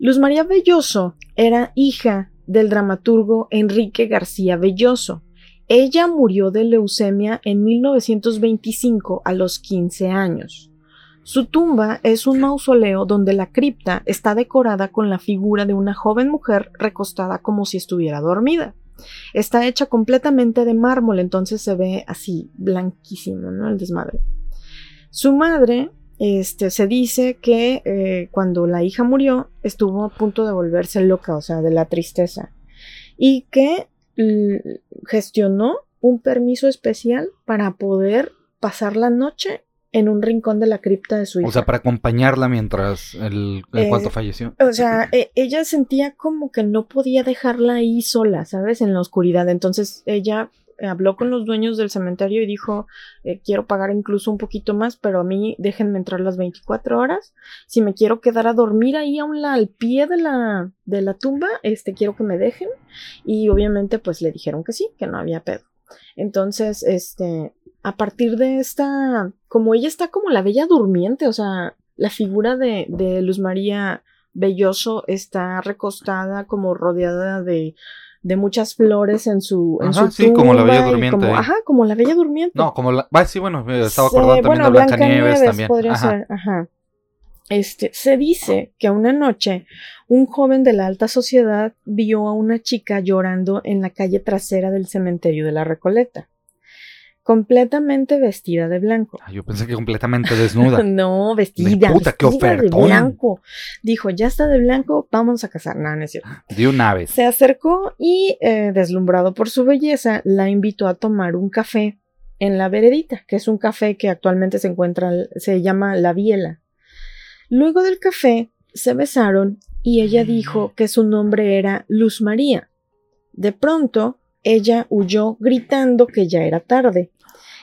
Luz María Belloso era hija del dramaturgo Enrique García Belloso. Ella murió de leucemia en 1925 a los 15 años. Su tumba es un mausoleo donde la cripta está decorada con la figura de una joven mujer recostada como si estuviera dormida. Está hecha completamente de mármol, entonces se ve así blanquísimo, ¿no? El desmadre. Su madre este, se dice que eh, cuando la hija murió estuvo a punto de volverse loca, o sea, de la tristeza, y que gestionó un permiso especial para poder pasar la noche en un rincón de la cripta de su hija. O sea, para acompañarla mientras el, el cuarto eh, falleció. O sea, e, ella sentía como que no podía dejarla ahí sola, ¿sabes? En la oscuridad. Entonces ella habló con los dueños del cementerio y dijo, eh, quiero pagar incluso un poquito más, pero a mí déjenme entrar las 24 horas. Si me quiero quedar a dormir ahí a un, al pie de la, de la tumba, este, quiero que me dejen. Y obviamente pues le dijeron que sí, que no había pedo. Entonces, este, a partir de esta, como ella está como la bella durmiente, o sea, la figura de, de Luz María Belloso está recostada como rodeada de, de muchas flores en su en ajá, sí, como la bella durmiente. ajá, como la bella durmiente. No, como la, ah, sí, bueno, estaba acordando también de Blanca, Nieves, también. Podría ser, ajá. Este, se dice que una noche un joven de la alta sociedad vio a una chica llorando en la calle trasera del cementerio de la Recoleta completamente vestida de blanco. Ah, yo pensé que completamente desnuda. no, vestida. puta, qué de blanco. Dijo, ya está de blanco, vamos a casar. No, no es cierto. De una vez. Se acercó y, eh, deslumbrado por su belleza, la invitó a tomar un café en la veredita, que es un café que actualmente se encuentra, se llama La Biela. Luego del café, se besaron y ella dijo que su nombre era Luz María. De pronto, ella huyó gritando que ya era tarde,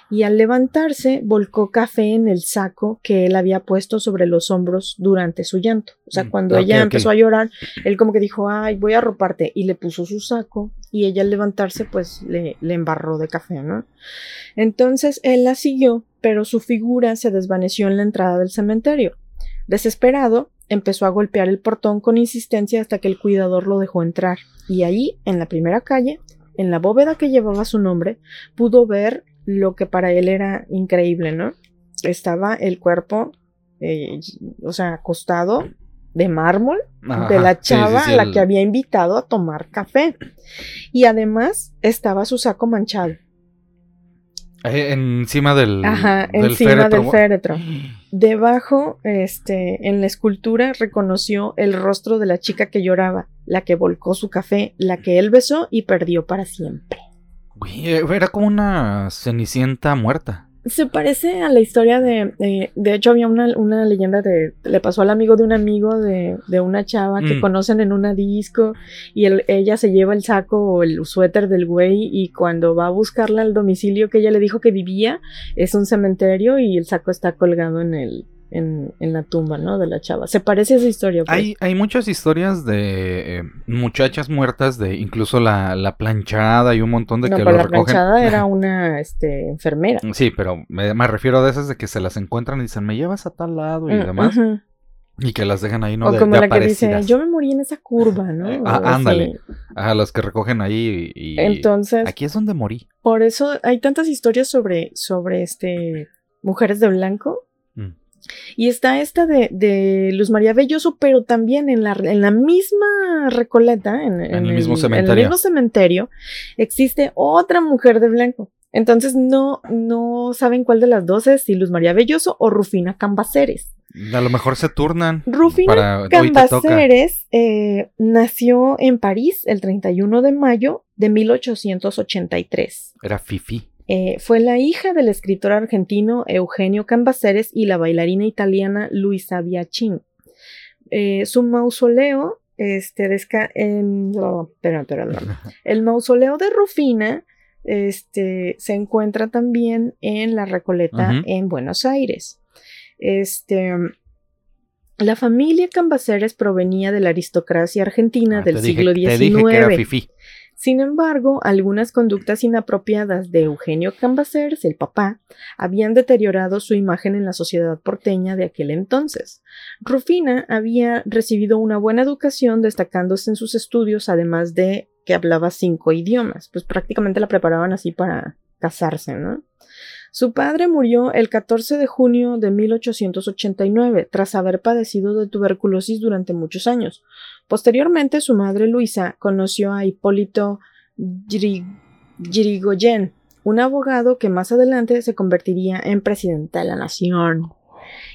y al levantarse volcó café en el saco que él había puesto sobre los hombros durante su llanto. O sea, mm, cuando ella empezó a llorar, él como que dijo, ay, voy a arroparte, y le puso su saco, y ella al levantarse, pues le, le embarró de café, ¿no? Entonces él la siguió, pero su figura se desvaneció en la entrada del cementerio. Desesperado, empezó a golpear el portón con insistencia hasta que el cuidador lo dejó entrar, y allí, en la primera calle, en la bóveda que llevaba su nombre, pudo ver lo que para él era increíble, ¿no? Estaba el cuerpo, eh, o sea, acostado de mármol de la chava a la que había invitado a tomar café. Y además estaba su saco manchado. Eh, encima del, Ajá, encima del féretro. Debajo, este, en la escultura reconoció el rostro de la chica que lloraba, la que volcó su café, la que él besó y perdió para siempre. Era como una cenicienta muerta. Se parece a la historia de. de hecho, había una, una, leyenda de. Le pasó al amigo de un amigo de, de una chava que mm. conocen en una disco. Y ella se lleva el saco o el suéter del güey. Y cuando va a buscarla al domicilio que ella le dijo que vivía, es un cementerio y el saco está colgado en el, en, la tumba, ¿no? De la chava. Se parece a esa historia. Pues. Hay, hay muchas historias de eh, muchachas muertas, de incluso la, la, planchada y un montón de no, que pero la planchada era una este, enfermera. Sí, pero me, refiero a esas de que se las encuentran y dicen, me llevas a tal lado y mm, demás. Y que las dejan ahí, ¿no? O como la que dice, yo me morí en esa curva, ¿no? Eh, ah, ándale. A las que recogen ahí y, Entonces. Aquí es donde morí. Por eso hay tantas historias sobre, sobre este mujeres de blanco y está esta de, Luz María Belloso, pero también en la, en la misma Recoleta, en, el, mismo cementerio. existe otra mujer de blanco. Entonces no, no saben cuál de las dos es, si Luz María Belloso o Rufina Cambaceres. A lo mejor se turnan. Rufina Cambaceres eh, nació en París el 31 de mayo de 1883. Era Fifi. Eh, fue la hija del escritor argentino Eugenio Cambaceres y la bailarina italiana Luisa Biachín. Eh, su mausoleo, este, en, el mausoleo de Rufina, este, se encuentra también en la Recoleta en Buenos Aires. Este, la familia Cambaceres provenía de la aristocracia argentina ah, del siglo XIX. Sin embargo, algunas conductas inapropiadas de Eugenio Cambaceres, el papá, habían deteriorado su imagen en la sociedad porteña de aquel entonces. Rufina había recibido una buena educación destacándose en sus estudios, además de que hablaba cinco idiomas, pues prácticamente la preparaban así para casarse, ¿no? Su padre murió el 14 de junio de 1889, tras haber padecido de tuberculosis durante muchos años. Posteriormente, su madre Luisa conoció a Hipólito Yrigoyen, un abogado que más adelante se convertiría en presidente de la nación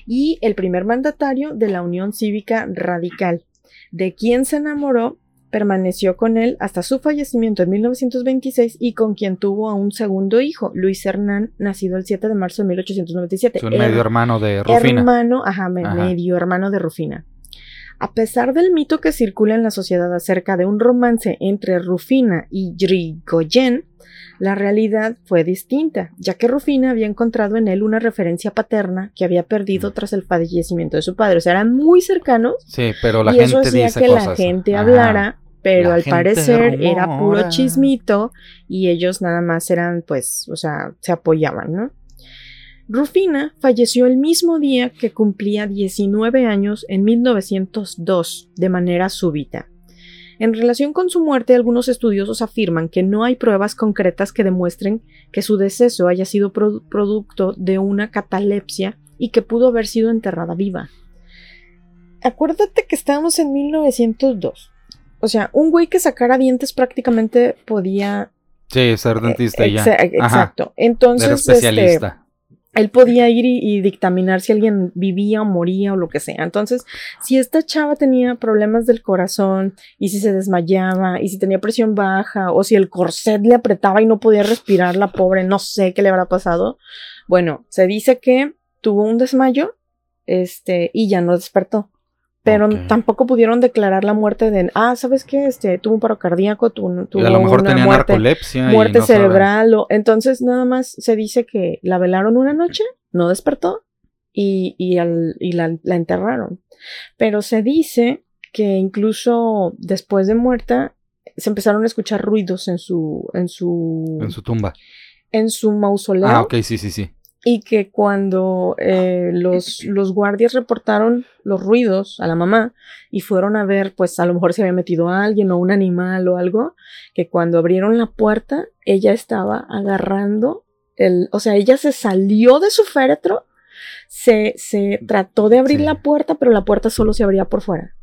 y el primer mandatario de la Unión Cívica Radical, de quien se enamoró permaneció con él hasta su fallecimiento en 1926 y con quien tuvo a un segundo hijo, Luis Hernán, nacido el 7 de marzo de 1897. Es un medio hermano de Rufina. Hermano, ajá, medio hermano de Rufina. A pesar del mito que circula en la sociedad acerca de un romance entre Rufina y Yrigoyen, la realidad fue distinta, ya que Rufina había encontrado en él una referencia paterna que había perdido tras el fallecimiento de su padre. O sea, eran muy cercanos. Sí, pero la y gente eso hacía que la gente hablara, pero al parecer era puro chismito y ellos nada más eran, pues, o sea, se apoyaban, ¿no? Rufina falleció el mismo día que cumplía 19 años en 1902 de manera súbita. En relación con su muerte, algunos estudiosos afirman que no hay pruebas concretas que demuestren que su deceso haya sido producto de una catalepsia y que pudo haber sido enterrada viva. Acuérdate que estábamos en 1902. O sea, un güey que sacara dientes prácticamente podía... Sí, ser dentista ya. Exacto. Entonces, este, especialista él podía ir y, dictaminar si alguien vivía o moría o lo que sea. Entonces, si esta chava tenía problemas del corazón y si se desmayaba y si tenía presión baja o si el corset le apretaba y no podía respirar la pobre, no sé qué le habrá pasado. Bueno, se dice que tuvo un desmayo este, y ya no despertó pero tampoco pudieron declarar la muerte de, ah, ¿sabes qué? Este, tuvo un paro cardíaco, tuvo, tuvo a lo mejor tenía narcolepsia. Muerte cerebral, o, entonces nada más se dice que la velaron una noche, no despertó y, y, y la, la, enterraron. Pero se dice que incluso después de muerta se empezaron a escuchar ruidos en su, en su... En su tumba. En su mausoleo. Ah, ok, sí, sí, sí y que cuando eh, los, los, guardias reportaron los ruidos a la mamá y fueron a ver, pues a lo mejor se había metido alguien o un animal o algo, que cuando abrieron la puerta, ella estaba agarrando el, o sea, ella se salió de su féretro, se, se trató de abrir la puerta, pero la puerta solo se abría por fuera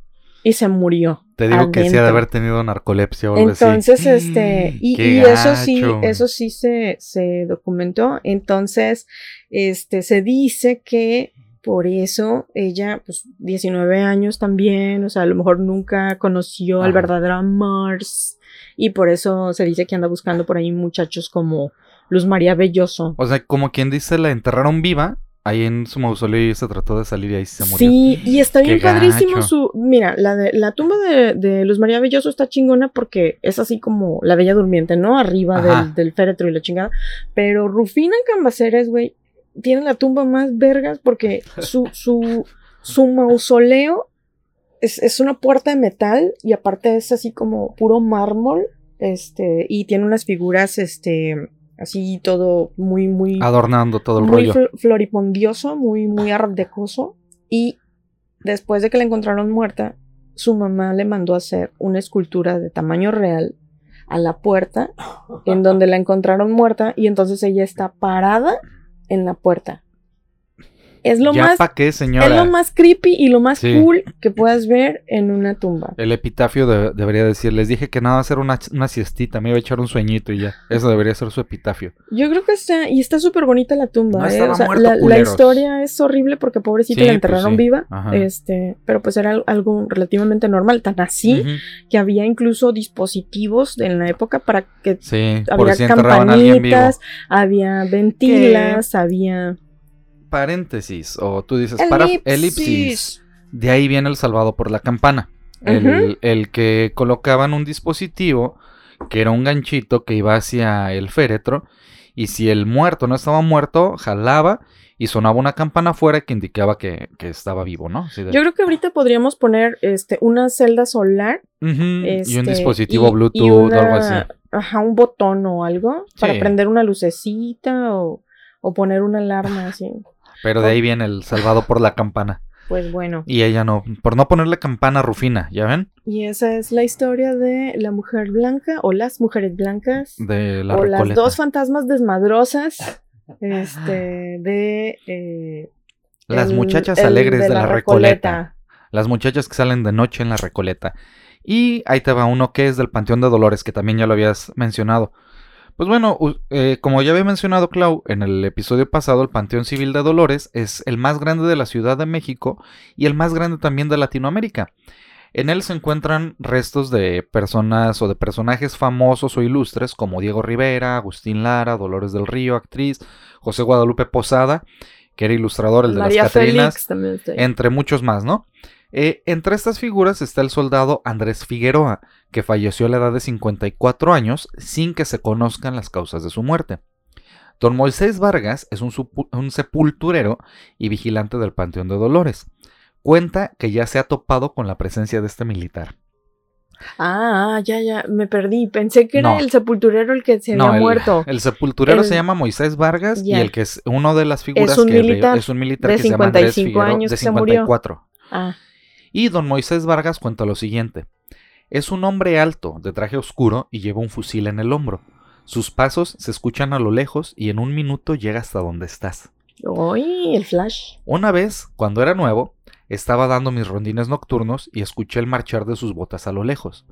y se murió. Te digo que sí ha de haber tenido narcolepsia o algo Entonces, este, y, eso sí, eso sí se, se documentó. Entonces, este, se dice que por eso ella, pues 19 años también, o sea, a lo mejor nunca conoció al verdadero Mars y por eso se dice que anda buscando por ahí muchachos como Luz María Belloso. O sea, como quien dice, la enterraron viva ahí en su mausoleo y se trató de salir y ahí se murió. Sí, y está bien padrísimo su. Mira, la, de, la tumba de, de, Luz María Belloso está chingona porque es así como la Bella Durmiente, ¿no? Arriba del, del, féretro y la chingada. Pero Rufina Cambaceres, güey, tiene la tumba más vergas porque su, su, su mausoleo es, es una puerta de metal y aparte es así como puro mármol. Este, y tiene unas figuras, este así todo muy, muy... Adornando todo el muy rollo. Muy floripondioso, muy, muy ardecoso. Y después de que la encontraron muerta, su mamá le mandó a hacer una escultura de tamaño real a la puerta, en donde la encontraron muerta, y entonces ella está parada en la puerta. Es lo más. Es lo más creepy y lo más cool que puedas ver en una tumba. El epitafio debería decir: Les dije que nada va a ser una, una, siestita, me iba a echar un sueñito y ya. Eso debería ser su epitafio. Yo creo que está. Y está súper bonita la tumba. ¿eh? la, historia es horrible porque pobrecita la pues enterraron viva. Este. Pero pues era algo relativamente normal. Tan así que había incluso dispositivos en la época para que. había campanitas, había ventilas, había paréntesis, o tú dices para elipsis. De ahí viene el salvado por la campana. el, que colocaban un dispositivo que era un ganchito que iba hacia el féretro. Y si el muerto no estaba muerto, jalaba y sonaba una campana afuera que indicaba que, estaba vivo, ¿no? Yo creo que ahorita podríamos poner este, una celda solar. y un este, dispositivo Bluetooth o algo así. Ajá, un botón o algo para prender una lucecita o, o poner una alarma así. Pero de ahí viene el salvado por la campana. Pues bueno. Y ella no, por no ponerle campana Rufina, ¿ya ven? Y esa es la historia de la mujer blanca o las mujeres blancas. De la O las dos fantasmas desmadrosas. Este, de. Eh, las muchachas alegres de, la, recoleta. Las muchachas que salen de noche en la recoleta. Y ahí te va uno que es del Panteón de Dolores, que también ya lo habías mencionado. Pues bueno, eh, como ya había mencionado Clau en el episodio pasado, el Panteón Civil de Dolores es el más grande de la Ciudad de México y el más grande también de Latinoamérica. En él se encuentran restos de personas o de personajes famosos o ilustres como Diego Rivera, Agustín Lara, Dolores del Río, actriz, José Guadalupe Posada, que era ilustrador, el de las Catrinas, entre muchos más, ¿no? Eh, entre estas figuras está el soldado Andrés Figueroa, que falleció a la edad de 54 años sin que se conozcan las causas de su muerte. Don Moisés Vargas es un, un sepulturero y vigilante del Panteón de Dolores. Cuenta que ya se ha topado con la presencia de este militar. Ah, ya, ya, me perdí. Pensé que era el sepulturero el que se había muerto. El sepulturero se llama Moisés Vargas y el que es uno de las figuras es un que militar, es un militar que se llama Andrés años de 54. Ah. Y don Moisés Vargas cuenta lo siguiente. Es un hombre alto, de traje oscuro y lleva un fusil en el hombro. Sus pasos se escuchan a lo lejos y en un minuto llega hasta donde estás. ¡Uy! El flash. Una vez, cuando era nuevo, estaba dando mis rondines nocturnos y escuché el marchar de sus botas a lo lejos.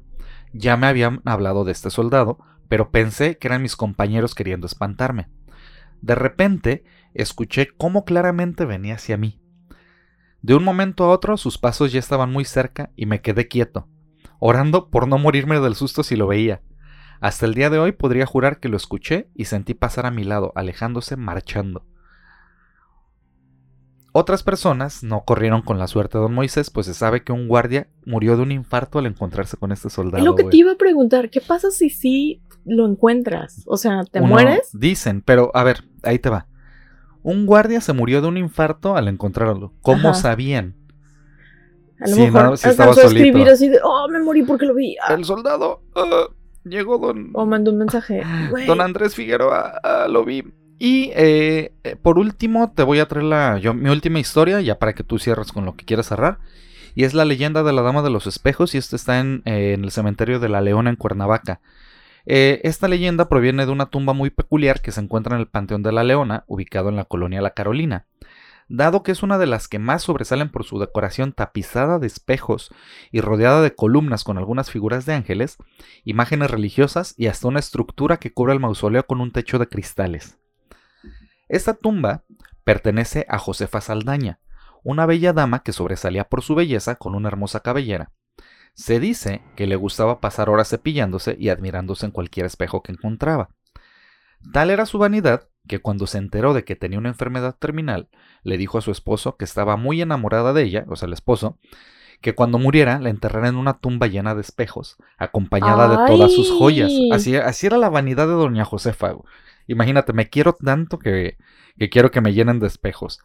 Ya me habían hablado de este soldado, pero pensé que eran mis compañeros queriendo espantarme. De repente, escuché cómo claramente venía hacia mí. De un momento a otro sus pasos ya estaban muy cerca y me quedé quieto, orando por no morirme del susto si lo veía. Hasta el día de hoy podría jurar que lo escuché y sentí pasar a mi lado, alejándose, marchando. Otras personas no corrieron con la suerte de don Moisés, pues se sabe que un guardia murió de un infarto al encontrarse con este soldado. Es lo que te iba a preguntar, ¿qué pasa si sí lo encuentras? O sea, ¿te mueres? Dicen, pero a ver, ahí te va. Un guardia se murió de un infarto al encontrarlo. ¿Cómo sabían? A lo mejor si estaba solito. escribir así de, oh, me morí porque lo vi. Ah. El soldado, ah, llegó don... O mandó un mensaje. Don Andrés Figueroa, ah, lo vi. Y eh, eh, por último, te voy a traer la, mi última historia, ya para que tú cierres con lo que quieras cerrar. Y es la leyenda de la Dama de los Espejos, y esto está en, eh, en el cementerio de la Leona en Cuernavaca. Esta leyenda proviene de una tumba muy peculiar que se encuentra en el Panteón de la Leona, ubicado en la colonia La Carolina. Dado que es una de las que más sobresalen por su decoración tapizada de espejos y rodeada de columnas con algunas figuras de ángeles, imágenes religiosas y hasta una estructura que cubre el mausoleo con un techo de cristales. Esta tumba pertenece a Josefa Saldaña, una bella dama que sobresalía por su belleza con una hermosa cabellera. Se dice que le gustaba pasar horas cepillándose y admirándose en cualquier espejo que encontraba. Tal era su vanidad que cuando se enteró de que tenía una enfermedad terminal, le dijo a su esposo que estaba muy enamorada de ella, o sea, el esposo, que cuando muriera la enterrara en una tumba llena de espejos, acompañada de todas sus joyas. Así, así, era la vanidad de doña Josefa. Imagínate, me quiero tanto que, quiero que me llenen de espejos.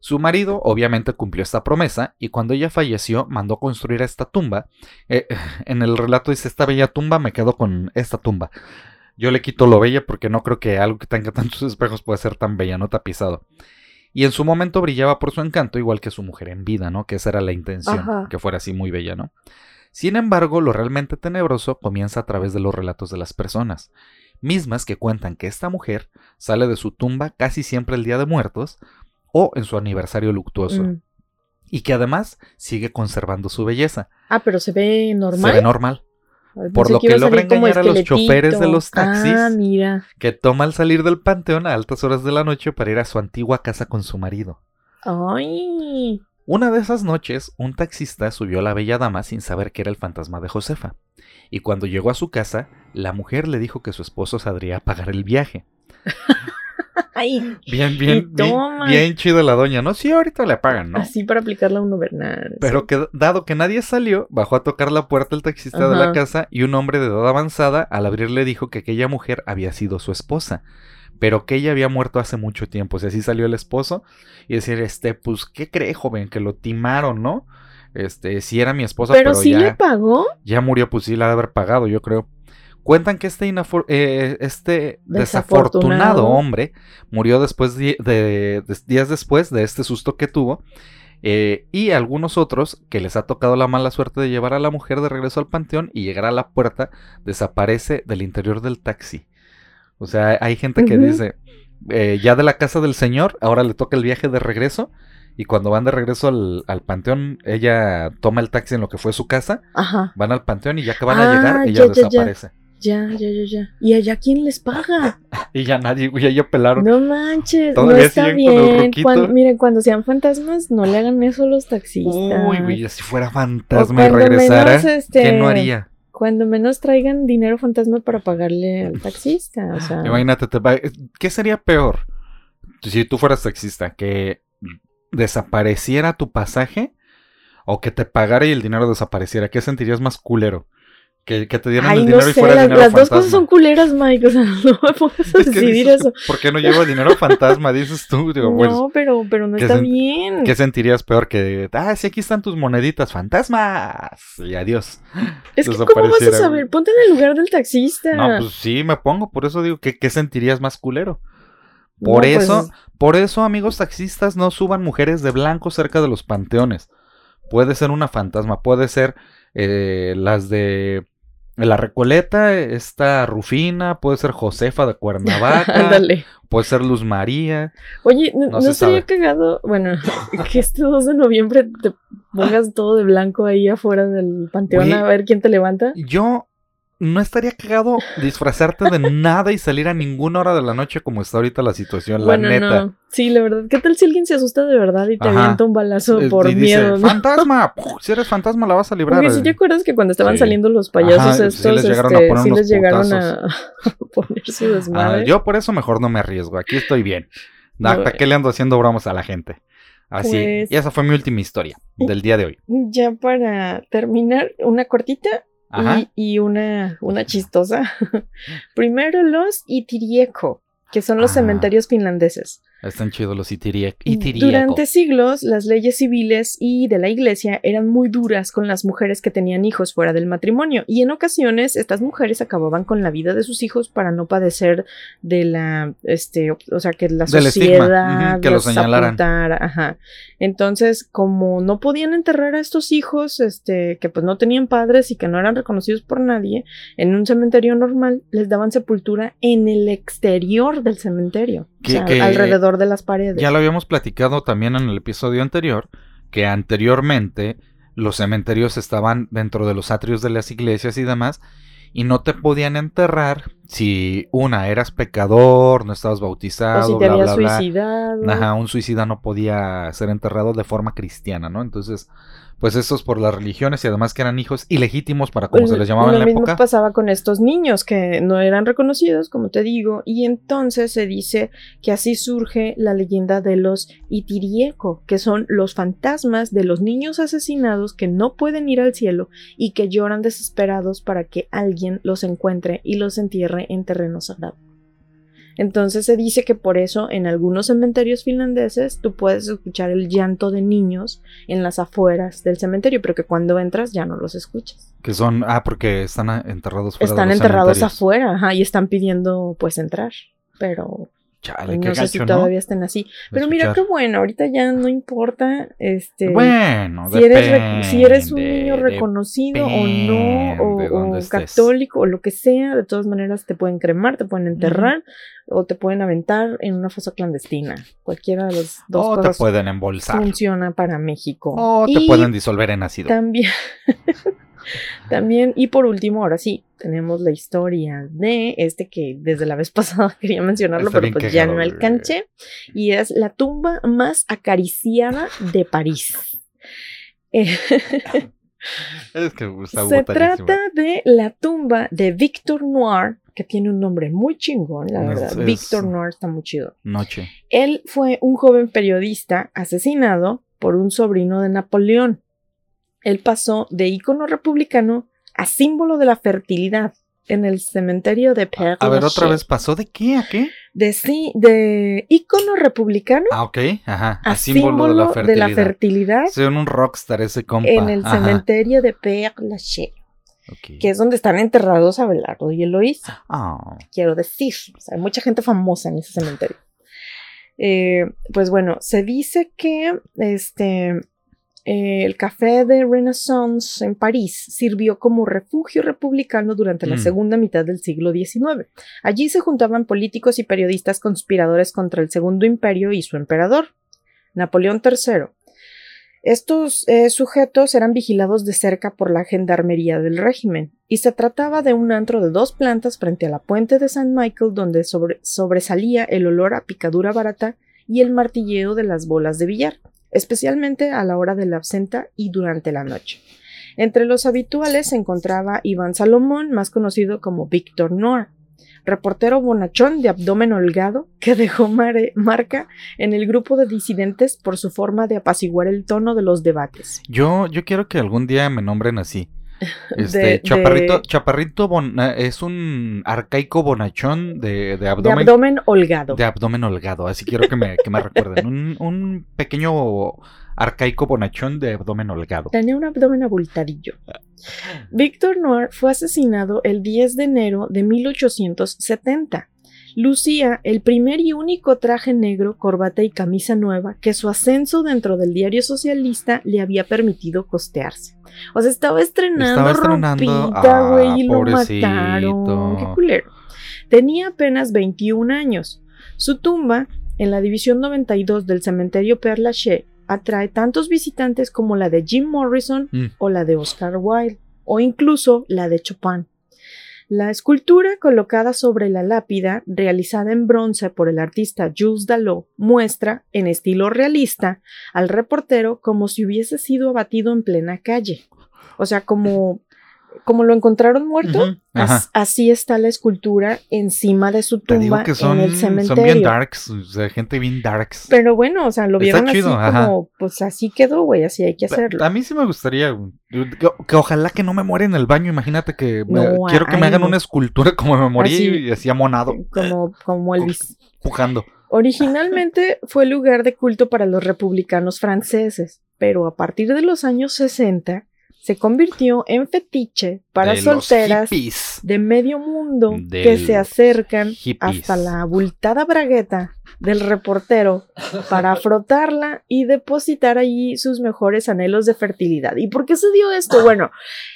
Su marido obviamente cumplió esta promesa y cuando ella falleció mandó construir esta tumba. Eh, en el relato dice, esta bella tumba me quedo con esta tumba. Yo le quito lo bella porque no creo que algo que tenga tantos espejos pueda ser tan bella, no tapizado. Y en su momento brillaba por su encanto igual que su mujer en vida, ¿no? Que esa era la intención, que fuera así muy bella, ¿no? Sin embargo, lo realmente tenebroso comienza a través de los relatos de las personas mismas que cuentan que esta mujer sale de su tumba casi siempre el día de muertos o en su aniversario luctuoso. Mm. Y que además sigue conservando su belleza. Ah, pero se ve normal. Se ve normal. Por lo que, logra engañar a los choferes de los taxis ah, mira. que toma al salir del panteón a altas horas de la noche para ir a su antigua casa con su marido. Ay. Una de esas noches, un taxista subió a la bella dama sin saber que era el fantasma de Josefa y cuando llegó a su casa, la mujer le dijo que su esposo saldría a pagar el viaje. bien, bien, bien, bien, chido la doña, ¿no? Sí, ahorita le pagan, ¿no? Así para aplicarla a uno Bernal. Pero que, dado que nadie salió, bajó a tocar la puerta el taxista de la casa y un hombre de edad avanzada al abrir le dijo que aquella mujer había sido su esposa, pero que ella había muerto hace mucho tiempo. O sea, así salió el esposo y decir, este, pues, ¿qué cree, joven? Que lo timaron, ¿no? Este, sí era mi esposa, pero, pero sí le pagó. Ya murió, pues sí la de haber pagado, yo creo. Cuentan que este, eh, este desafortunado hombre murió después de, días después de este susto que tuvo. Eh, y algunos otros que les ha tocado la mala suerte de llevar a la mujer de regreso al panteón y llegar a la puerta, desaparece del interior del taxi. O sea, hay gente que dice, eh, ya de la casa del señor, ahora le toca el viaje de regreso y cuando van de regreso al, panteón, ella toma el taxi en lo que fue su casa. Ajá. Van al panteón y ya que van a llegar, ah, ella desaparece. Ya. Ya, ya, ya, ¿Y allá quién les paga? y ya nadie, ya, ya pelaron. No manches, no está bien. miren, cuando sean fantasmas, no le hagan eso a los taxistas. Uy, güey, si fuera fantasma y regresara, este, ¿qué no haría? Cuando menos traigan dinero fantasma para pagarle al taxista, o sea. Imagínate, ¿qué sería peor? Si tú fueras taxista, que desapareciera tu pasaje o que te pagara y el dinero desapareciera, ¿qué sentirías más culero? Que, te dieran el dinero y fuera las, dinero Las dos cosas son culeras, Mike. O sea, no me pongas a decidir eso. ¿Por qué no llevo dinero fantasma? Dices tú. Digo, pues, no, pero, pero no está bien. ¿Qué sentirías peor que, ah, sí, aquí están tus moneditas fantasmas? Y adiós. Es que, ¿cómo vas a saber? Ponte en el lugar del taxista. No, pues sí, me pongo. Por eso digo, ¿qué, qué sentirías más culero? Por pues eso, por eso, amigos taxistas, no suban mujeres de blanco cerca de los panteones. Puede ser una fantasma, puede ser eh, las de la Recoleta, esta Rufina, puede ser Josefa de Cuernavaca, puede ser Luz María. Oye, ¿no, sería cagado, bueno, que este 2 de noviembre te pongas todo de blanco ahí afuera del panteón a ver quién te levanta? Yo no estaría cagado disfrazarte de nada y salir a ninguna hora de la noche como está ahorita la situación, la neta. No. Sí, la verdad. ¿Qué tal si alguien se asusta de verdad y te avienta un balazo por miedo? ¡Fantasma! si eres fantasma la vas a librar. Porque si te acuerdas que cuando estaban saliendo los payasos estos, sí les llegaron a este, poner, sí les llegaron a poner su ah, desmadre. yo por eso mejor no me arriesgo. Aquí estoy bien. ¿Para qué le ando haciendo bromas a la gente? Así. Pues y esa fue mi última historia del día de hoy. Ya para terminar, una cortita y, una, una chistosa. Primero los Itirieko, que son los ah. cementerios finlandeses. Están chidos los itiriek Durante siglos, las leyes civiles y de la iglesia eran muy duras con las mujeres que tenían hijos fuera del matrimonio, y en ocasiones estas mujeres acababan con la vida de sus hijos para no padecer de la, este, o sea, que la sociedad que los señalaran. Ajá. Entonces, como no podían enterrar a estos hijos, este, que pues no tenían padres y que no eran reconocidos por nadie, en un cementerio normal les daban sepultura en el exterior del cementerio, o sea, alrededor de las paredes. Ya lo habíamos platicado también en el episodio anterior, que anteriormente los cementerios estaban dentro de los atrios de las iglesias y demás, y no te podían enterrar si una eras pecador, no estabas bautizado, o si te bla, suicidado. Ajá, un suicida no podía ser enterrado de forma cristiana, ¿no? Entonces, pues estos por las religiones y además que eran hijos ilegítimos para como se les llamaba en la época. Lo mismo pasaba con estos niños que no eran reconocidos, como te digo, y entonces se dice que así surge la leyenda de los Itirieko, que son los fantasmas de los niños asesinados que no pueden ir al cielo y que lloran desesperados para que alguien los encuentre y los entierre en terreno sagrado. Entonces se dice que por eso en algunos cementerios finlandeses tú puedes escuchar el llanto de niños en las afueras del cementerio, pero que cuando entras ya no los escuchas. Que son, ah, porque están enterrados fuera. Están enterrados afuera, ajá, y están pidiendo pues entrar, pero Chale, no sé si todavía estén así. Pero mira qué bueno, ahorita ya no importa este bueno, si eres si eres un niño reconocido o no, o, católico o lo que sea, de todas maneras te pueden cremar, te pueden enterrar o te pueden aventar en una fosa clandestina. Cualquiera de las dos o te pueden embolsar. Funciona para México. O te pueden disolver en ácido. También También, y por último, ahora sí, tenemos la historia de este que desde la vez pasada quería mencionarlo, pero pues ya no alcancé. Y es la tumba más acariciada de París. es que Se trata de la tumba de Victor Noir, que tiene un nombre muy chingón, la verdad. Victor Noir está muy chido. Noche. Él fue un joven periodista asesinado por un sobrino de Napoleón él pasó de ícono republicano a símbolo de la fertilidad en el cementerio de Père A, ver, otra vez, ¿pasó de qué a qué? De sí, de ícono republicano. Ah, ok, ajá. A, símbolo, de, la fertilidad. Soy un rockstar ese compa. En el cementerio de Père Lachaise. Que es donde están enterrados Abelardo y Eloísa. Oh. Quiero decir, hay mucha gente famosa en ese cementerio. Eh, pues bueno, se dice que este eh, el Café de Renaissance en París sirvió como refugio republicano durante la mm. segunda mitad del siglo XIX. Allí se juntaban políticos y periodistas conspiradores contra el Segundo Imperio y su emperador, Napoleón III. Estos eh, sujetos eran vigilados de cerca por la gendarmería del régimen, y se trataba de un antro de dos plantas frente a la puente de San Michael donde sobresalía el olor a picadura barata y el martilleo de las bolas de billar especialmente a la hora de la absenta y durante la noche. Entre los habituales se encontraba Iván Salomón, más conocido como Víctor Noir. reportero bonachón de abdomen holgado que dejó marca en el grupo de disidentes por su forma de apaciguar el tono de los debates. Yo, yo quiero que algún día me nombren así. Este, chaparrito, chaparrito es un arcaico bonachón de, abdomen. De abdomen holgado. De abdomen holgado, así quiero que me, que me recuerden. Un, un pequeño arcaico bonachón de abdomen holgado. Tenía un abdomen abultadillo. Víctor Noir fue asesinado el 10 de enero de 1870. Lucía el primer y único traje negro, corbata y camisa nueva que su ascenso dentro del diario socialista le había permitido costearse. O sea, estaba estrenando, ropita, güey, y lo mataron. Qué culero. Tenía apenas 21 años. Su tumba, en la división 92 del cementerio Père Lachaise, atrae tantos visitantes como la de Jim Morrison mm. o la de Oscar Wilde, o incluso la de Chopin. La escultura colocada sobre la lápida, realizada en bronce por el artista Jules Dalot, muestra, en estilo realista, al reportero como si hubiese sido abatido en plena calle. O sea, como como lo encontraron muerto, así está la escultura encima de su tumba en el cementerio. Son bien darks, o sea, gente bien darks. Pero bueno, o sea, lo vieron así como, pues así quedó, güey, así hay que hacerlo. A mí sí me gustaría, que, ojalá que no me muera en el baño, imagínate que quiero que me hagan una escultura como me morí y así amonado. Como, como Elvis. Pujando. Originalmente fue lugar de culto para los republicanos franceses, pero a partir de los años 60 se convirtió en fetiche para solteras de medio mundo que se acercan hasta la abultada bragueta del reportero para frotarla y depositar allí sus mejores anhelos de fertilidad. ¿Y por qué se dio esto? Bueno,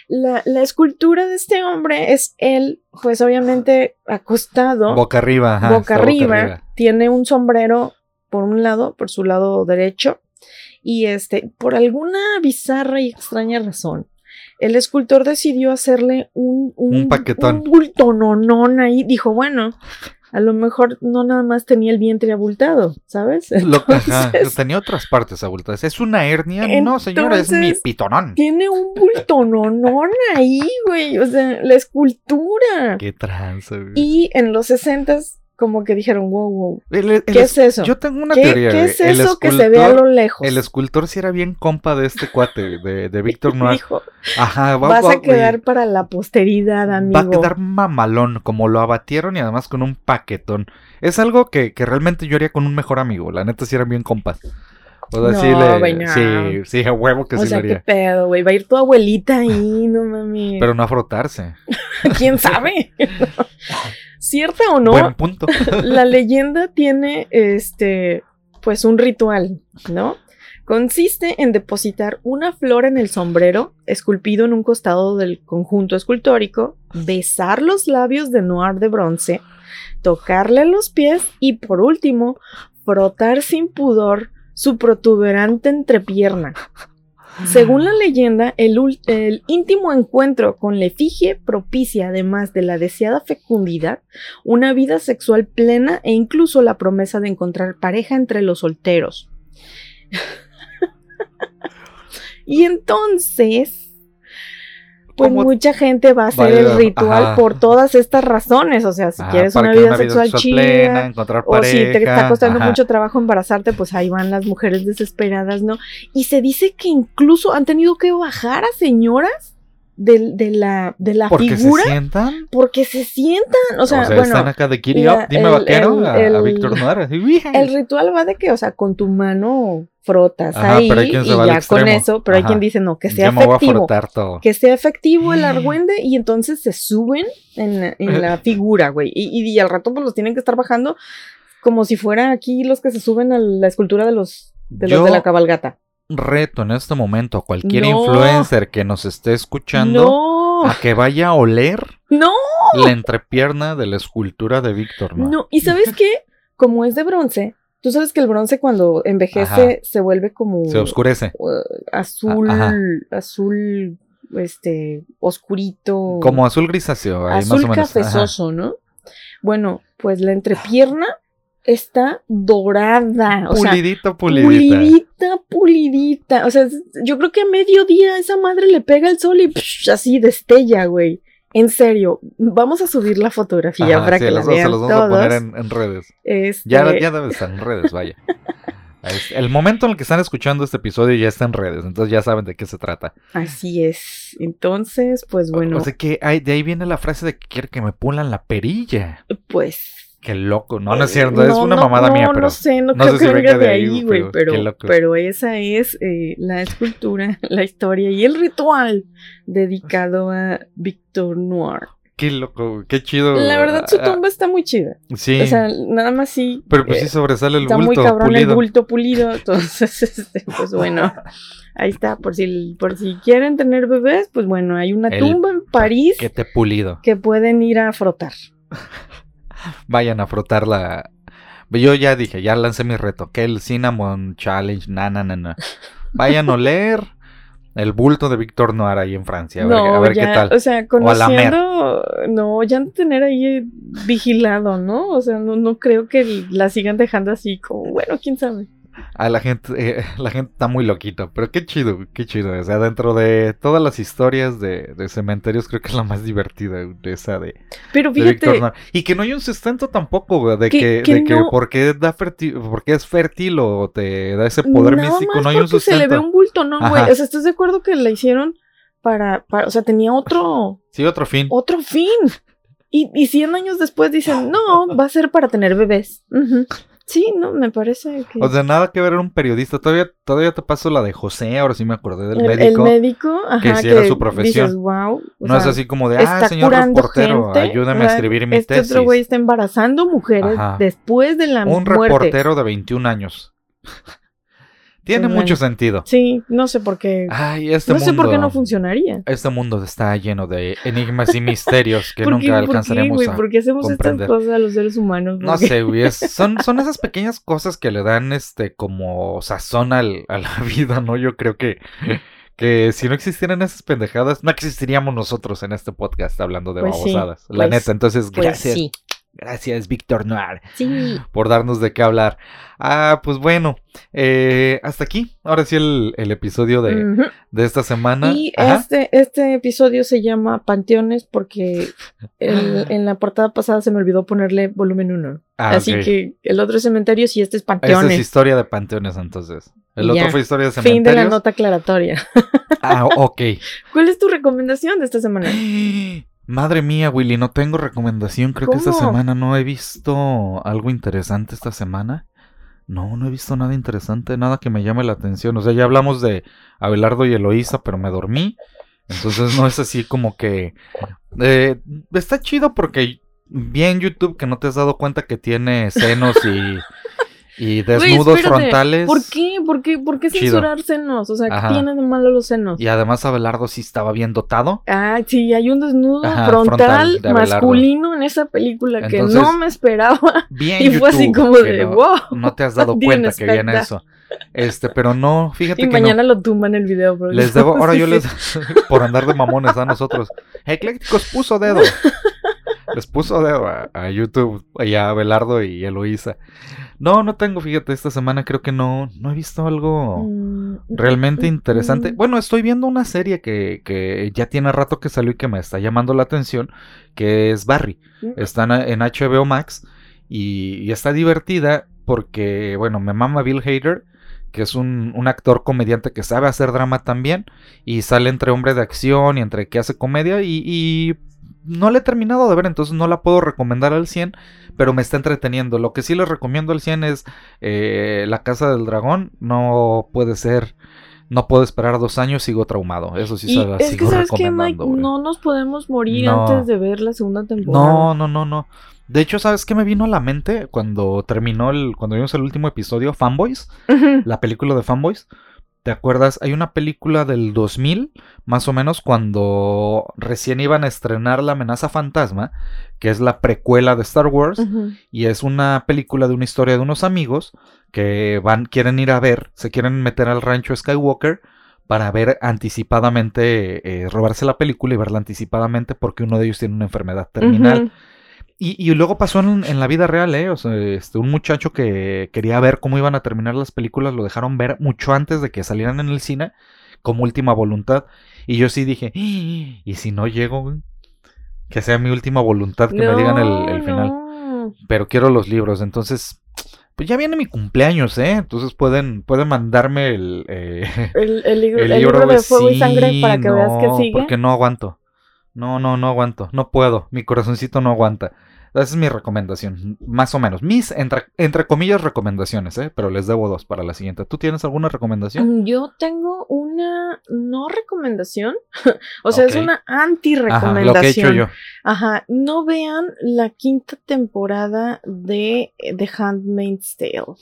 la, escultura de este hombre es él, pues obviamente acostado. Boca arriba. boca, arriba. Tiene un sombrero por un lado, por su lado derecho, y este, por alguna bizarra y extraña razón, el escultor decidió hacerle un, un, un paquetón. Un ahí. Dijo, bueno, a lo mejor no nada más tenía el vientre abultado, ¿sabes? tenía otras partes abultadas. ¿Es una hernia? no, señora, es mi pitonón. Tiene un bultononón ahí, güey. O sea, la escultura. Qué tranza, güey. Y en los sesentas como que dijeron, wow, wow. ¿Qué es eso? Yo tengo una teoría. ¿Qué es eso que se ve a lo lejos? El escultor sí era bien compa de este cuate, de, de Víctor Noir. Dijo, Ajá, vas a quedar para la posteridad, amigo. Va a quedar mamalón, como lo abatieron y además con un paquetón. Es algo que, que realmente yo haría con un mejor amigo. La neta sí eran bien compas. O sea, no, sí, sí, a huevo que o sí sea, lo haría. qué pedo, güey. Va a ir tu abuelita ahí, no mami. Pero no a frotarse. ¿Quién sabe? Cierta o no, Buen punto. la leyenda tiene este, pues un ritual, ¿no? Consiste en depositar una flor en el sombrero, esculpido en un costado del conjunto escultórico, besar los labios de noir de bronce, tocarle los pies y, por último, frotar sin pudor su protuberante entrepierna. Según la leyenda, el, íntimo encuentro con la efigie propicia, además de la deseada fecundidad, una vida sexual plena e incluso la promesa de encontrar pareja entre los solteros. y entonces, pues mucha gente va a hacer el ritual por todas estas razones. O sea, si quieres una vida, sexual, chida, o si te está costando mucho trabajo embarazarte, pues ahí van las mujeres desesperadas, ¿no? Y se dice que incluso han tenido que bajar a señoras de, de la, de la ¿Porque figura. se sientan? Porque se sientan. O sea, bueno, están acá de Kiri dime vaquero, a, Víctor Noir. El ritual va de que, o sea, con tu mano frotas ahí y ya con eso, pero hay quien dice no, que sea efectivo. Que sea efectivo el argüende y entonces se suben en, en la figura, güey. Y, y, al rato pues los tienen que estar bajando como si fuera aquí los que se suben a la escultura de los de, los de la cabalgata. Reto en este momento a cualquier influencer que nos esté escuchando a que vaya a oler no. la entrepierna de la escultura de Víctor. No, no. y ¿sabes qué? Como es de bronce, Tú sabes que el bronce cuando envejece se vuelve como... Se oscurece. Uh, azul, azul, este, oscurito. Como azul grisáceo. azul cafezoso, ¿no? Bueno, pues la entrepierna está dorada. O pulidita, pulidita. Pulidita, pulidita. O sea, yo creo que a mediodía esa madre le pega el sol y así destella, güey. En serio, vamos a subir la fotografía para que la vean se los vamos a poner en, redes. Ya, este ya debe estar en redes, vaya. El momento en el que están escuchando este episodio ya está en redes, entonces ya saben de qué se trata. Así es. Entonces, pues bueno. O, sea que de ahí viene la frase de que quiere que me pulan la perilla. Pues. Qué loco, no, no es cierto, es una mamada mía, pero. No sé, no, creo que venga de ahí, güey, pero, pero, esa es eh, la escultura, la historia y el ritual dedicado a Victor Noir. Qué loco, qué chido. La verdad, su tumba está muy chida. Sí. O sea, nada más sí. Pero pues sí eh, sobresale el bulto bulto. Está muy cabrón el bulto pulido. Entonces, este, pues bueno. Ahí está, por si, por si quieren tener bebés, pues bueno, hay una tumba en París. Que te pulido. Que pueden ir a frotar. Vayan a frotar la. Yo ya dije, ya lancé mi reto. Que el Cinnamon Challenge, na, na, na, na. Vayan a oler el bulto de Víctor Noir ahí en Francia. A ver, a ver qué tal. O sea, conociendo. no, ya han de tener ahí vigilado, ¿no? O sea, no, no creo que la sigan dejando así como, bueno, quién sabe a la gente, eh, la gente está muy loquito, pero qué chido, qué chido. O sea, dentro de todas las historias de, cementerios, creo que es la más divertida esa de. Pero fíjate. y que no hay un sustento tampoco, de que, de que porque, da porque es fértil o te da ese poder místico, no hay un sustento. se le ve un bulto, ¿no, güey? O sea, ¿estás de acuerdo que la hicieron para, para, o sea, tenía otro. Sí, otro fin. Otro fin. Y, y 100 años después dicen, no, va a ser para tener bebés. Sí, no, me parece que. O sea, nada que ver, era un periodista. Todavía, todavía te paso la de José, ahora sí me acordé del médico. El médico, ajá, que si era su profesión. wow, no es así como de, ah, señor reportero, ayúdame a escribir mi este tesis. Este otro güey está embarazando mujeres después de la un muerte. Un reportero de 21 años. Tiene mucho sentido. Sí, no sé por qué. Ay, este no sé por qué no funcionaría. Este mundo está lleno de enigmas y misterios que nunca alcanzaremos ¿por qué, a ¿Por qué hacemos estas cosas a los seres humanos? No sé, güey. son, son esas pequeñas cosas que le dan este como sazón al, a la vida, ¿no? Yo creo que, que si no existieran esas pendejadas, no existiríamos nosotros en este podcast hablando de pues babosadas. la pues neta, entonces, pues gracias. Sí. Gracias, Víctor Noir, sí. por darnos de qué hablar. Ah, pues bueno, eh, hasta aquí. Ahora sí el, episodio de, de, esta semana. Y este, este episodio se llama Panteones porque en la portada pasada se me olvidó ponerle volumen 1. Ah, Así que el otro es cementerios y este es Panteones. Esa es historia de Panteones entonces. El otro fue historia de cementerios. Fin de la nota aclaratoria. ah, ok. ¿Cuál es tu recomendación de esta semana? Madre mía, Willy, no tengo recomendación. Creo que esta semana no he visto algo interesante esta semana. No, no he visto nada interesante, nada que me llame la atención. O sea, ya hablamos de Abelardo y Eloísa, pero me dormí. Entonces no es así como que... Eh, está chido porque vi en YouTube que no te has dado cuenta que tiene senos y y desnudos frontales. ¿Por qué? ¿Por qué, ¿Por qué censurar senos? O sea, ¿qué tiene de malo los senos? Y además Abelardo sí estaba bien dotado. Ah, sí, hay un desnudo frontal, masculino en esa película que no me esperaba. Bien y fue así como de, wow. No te has dado cuenta que viene eso. Este, pero no, fíjate y mañana lo tumban el video. Les debo, ahora yo les, por andar de mamones a nosotros. Eclécticos puso dedo. Les puso dedo a, YouTube, y a Abelardo y Eloísa. No, no tengo, fíjate, esta semana creo que no, no he visto algo mm, realmente interesante. Bueno, estoy viendo una serie que, que, ya tiene rato que salió y que me está llamando la atención, que es Barry. Está en HBO Max y, está divertida porque, bueno, me mama Bill Hader que es un, un, actor comediante que sabe hacer drama también y sale entre hombre de acción y entre que hace comedia y, y no la he terminado de ver, entonces no la puedo recomendar al 100, pero me está entreteniendo. Lo que sí les recomiendo al 100 es eh, La Casa del Dragón. No puede ser, no puedo esperar dos años, sigo traumado. Eso sí se Es que sabes que Mike, no nos podemos morir antes de ver la segunda temporada. No, no, no, no. De hecho, ¿sabes qué me vino a la mente cuando terminó el, cuando vimos el último episodio, Fanboys? La película de Fanboys. ¿Te acuerdas? Hay una película del 2000, más o menos, cuando recién iban a estrenar La amenaza fantasma, que es la precuela de Star Wars, y es una película de una historia de unos amigos que van, quieren ir a ver, se quieren meter al rancho Skywalker para ver anticipadamente, eh, robarse la película y verla anticipadamente porque uno de ellos tiene una enfermedad terminal. Y, luego pasó en, la vida real, ¿eh? O sea, este, un muchacho que quería ver cómo iban a terminar las películas, lo dejaron ver mucho antes de que salieran en el cine, como última voluntad. Y yo sí dije, ¡Ah! ¿y si no llego, que sea mi última voluntad que me digan el, final. Pero quiero los libros, entonces pues ya viene mi cumpleaños, ¿eh? Entonces pueden, pueden mandarme el, eh, el, libro, de fuego y sangre para que veas que sigue. Porque no aguanto. No, no, no aguanto. No puedo. Mi corazoncito no aguanta. Esa es mi recomendación, más o menos. Mis, entre, entre comillas, recomendaciones, ¿eh? pero les debo dos para la siguiente. ¿Tú tienes alguna recomendación? Mm, yo tengo una no recomendación, o sea, es una anti-recomendación. Ajá, lo que he hecho yo. Ajá, no vean la quinta temporada de The Handmaid's Tale.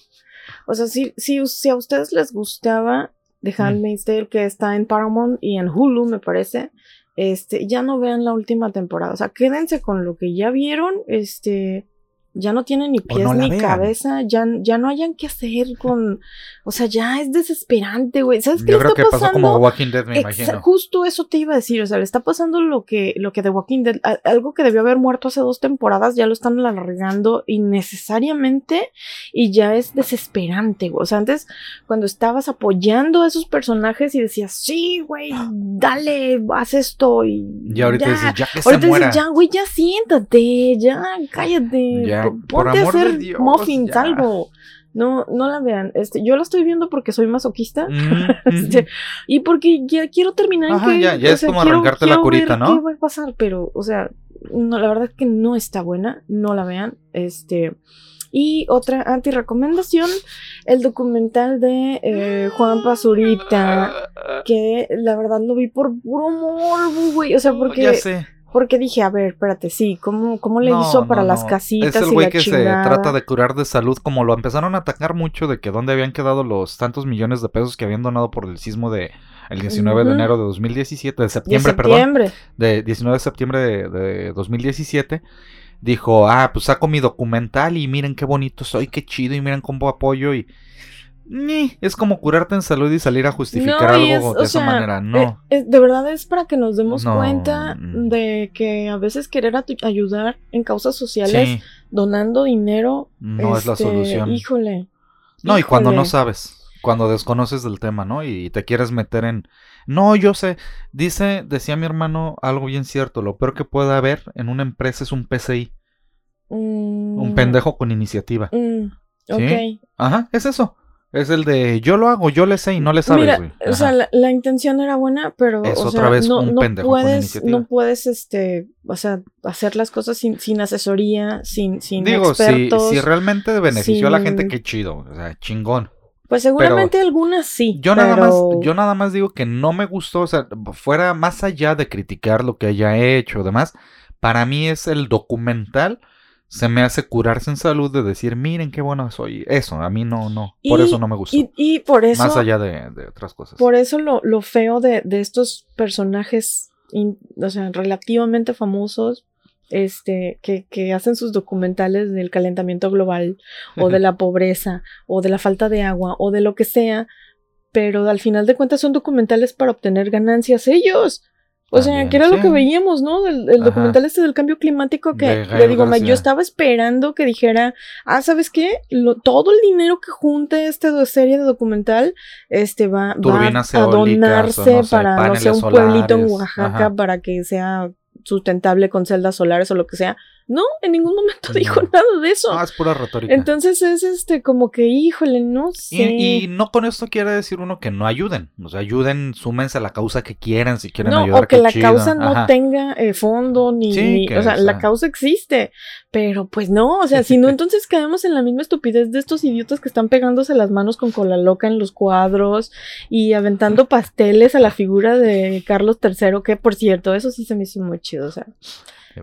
O sea, si, si, si a ustedes les gustaba The mm. Handmaid's Tale, que está en Paramount y en Hulu, me parece, este, ya no vean la última temporada, o sea, quédense con lo que ya vieron, este, ya no tienen ni pies ni cabeza, ya, ya no hayan que hacer con, o sea, ya es desesperante, güey. ¿Sabes qué Yo creo que pasó como Walking Dead, me imagino. Justo eso te iba a decir, o sea, le está pasando lo que, lo que de Walking Dead, algo que debió haber muerto hace dos temporadas, ya lo están alargando innecesariamente y ya es desesperante, güey. O sea, antes, cuando estabas apoyando a esos personajes y decías, sí, güey, dale, haz esto y. Ya ahorita dices, ya que ahorita se muera. ya, güey, ya siéntate, ya, cállate. Ya ponte a hacer muffins, algo. No, no la vean. Este, yo la estoy viendo porque soy masoquista. Este, y porque ya quiero terminar. Ajá, ya, ya es como arrancarte la curita, ¿no? ¿Qué va a pasar? Pero, o sea, no, la verdad es que no está buena. No la vean. Este. Y otra anti-recomendación, el documental de eh, Juan Pazurita, que la verdad lo vi por puro morbo, güey. O sea, porque... Ya sé. Porque dije, a ver, espérate, sí, ¿cómo, cómo le hizo para las casitas? Es el güey que se trata de curar de salud, como lo empezaron a atacar mucho de que dónde habían quedado los tantos millones de pesos que habían donado por el sismo de el 19 de enero de 2017, de septiembre, de septiembre. perdón. De 19 de septiembre de, de 2017 dijo, ah, pues saco mi documental y miren qué bonito soy, qué chido y miren cómo apoyo y es como curarte en salud y salir a justificar algo de esa manera, no. Eh, de verdad es para que nos demos cuenta de que a veces querer ayudar en causas sociales donando dinero no es la este, solución. Híjole. No, y cuando no sabes, cuando desconoces del tema, ¿no? Y te quieres meter en no, yo sé, dice, decía mi hermano algo bien cierto, lo peor que puede haber en una empresa es un PCI. Un mm. pendejo con iniciativa. Mm, ¿Sí? Ajá, es eso. Es el de yo lo hago, yo le sé y no le sabes. O sea, la, intención era buena, pero es o otra vez no, un pendejo puedes, no puedes, este, o sea, hacer las cosas sin, sin asesoría, sin, sin Digo, si, si realmente benefició a la gente, qué chido, o sea, chingón. Pues seguramente algunas sí. Yo nada más, yo nada más digo que no me gustó, o sea, fuera más allá de criticar lo que haya hecho demás, para mí es el documental se me hace curarse en salud de decir, miren qué bueno soy. Eso, a mí no, no. por eso no me gustó. Y, por eso. Más allá de, otras cosas. Por eso lo, lo feo de, estos personajes, o sea, relativamente famosos, este, que, que, hacen sus documentales del calentamiento global, o de la pobreza, o de la falta de agua, o de lo que sea. Pero al final de cuentas son documentales para obtener ganancias ellos. O sea, que era lo que veíamos, ¿no? El, documental este del cambio climático que, le digo, yo estaba esperando que dijera, ah, ¿sabes qué? Lo, todo el dinero que junte esta serie de documental, este, va, va a donarse para, no sé, un pueblito en Oaxaca para que sea sustentable con celdas solares o lo que sea. No, en ningún momento dijo nada de eso. Ah, es pura retórica. Entonces es este como que, híjole, no sé. Y, no con esto quiere decir uno que no ayuden. O sea, ayuden, súmense a la causa que quieran, si quieren ayudar. O que la causa no tenga eh, fondo, ni, o, sea, la causa existe. Pero pues no, o sea, si no, entonces caemos en la misma estupidez de estos idiotas que están pegándose las manos con cola loca en los cuadros y aventando pasteles a la figura de Carlos III, que por cierto, eso sí se me hizo muy chido, o sea.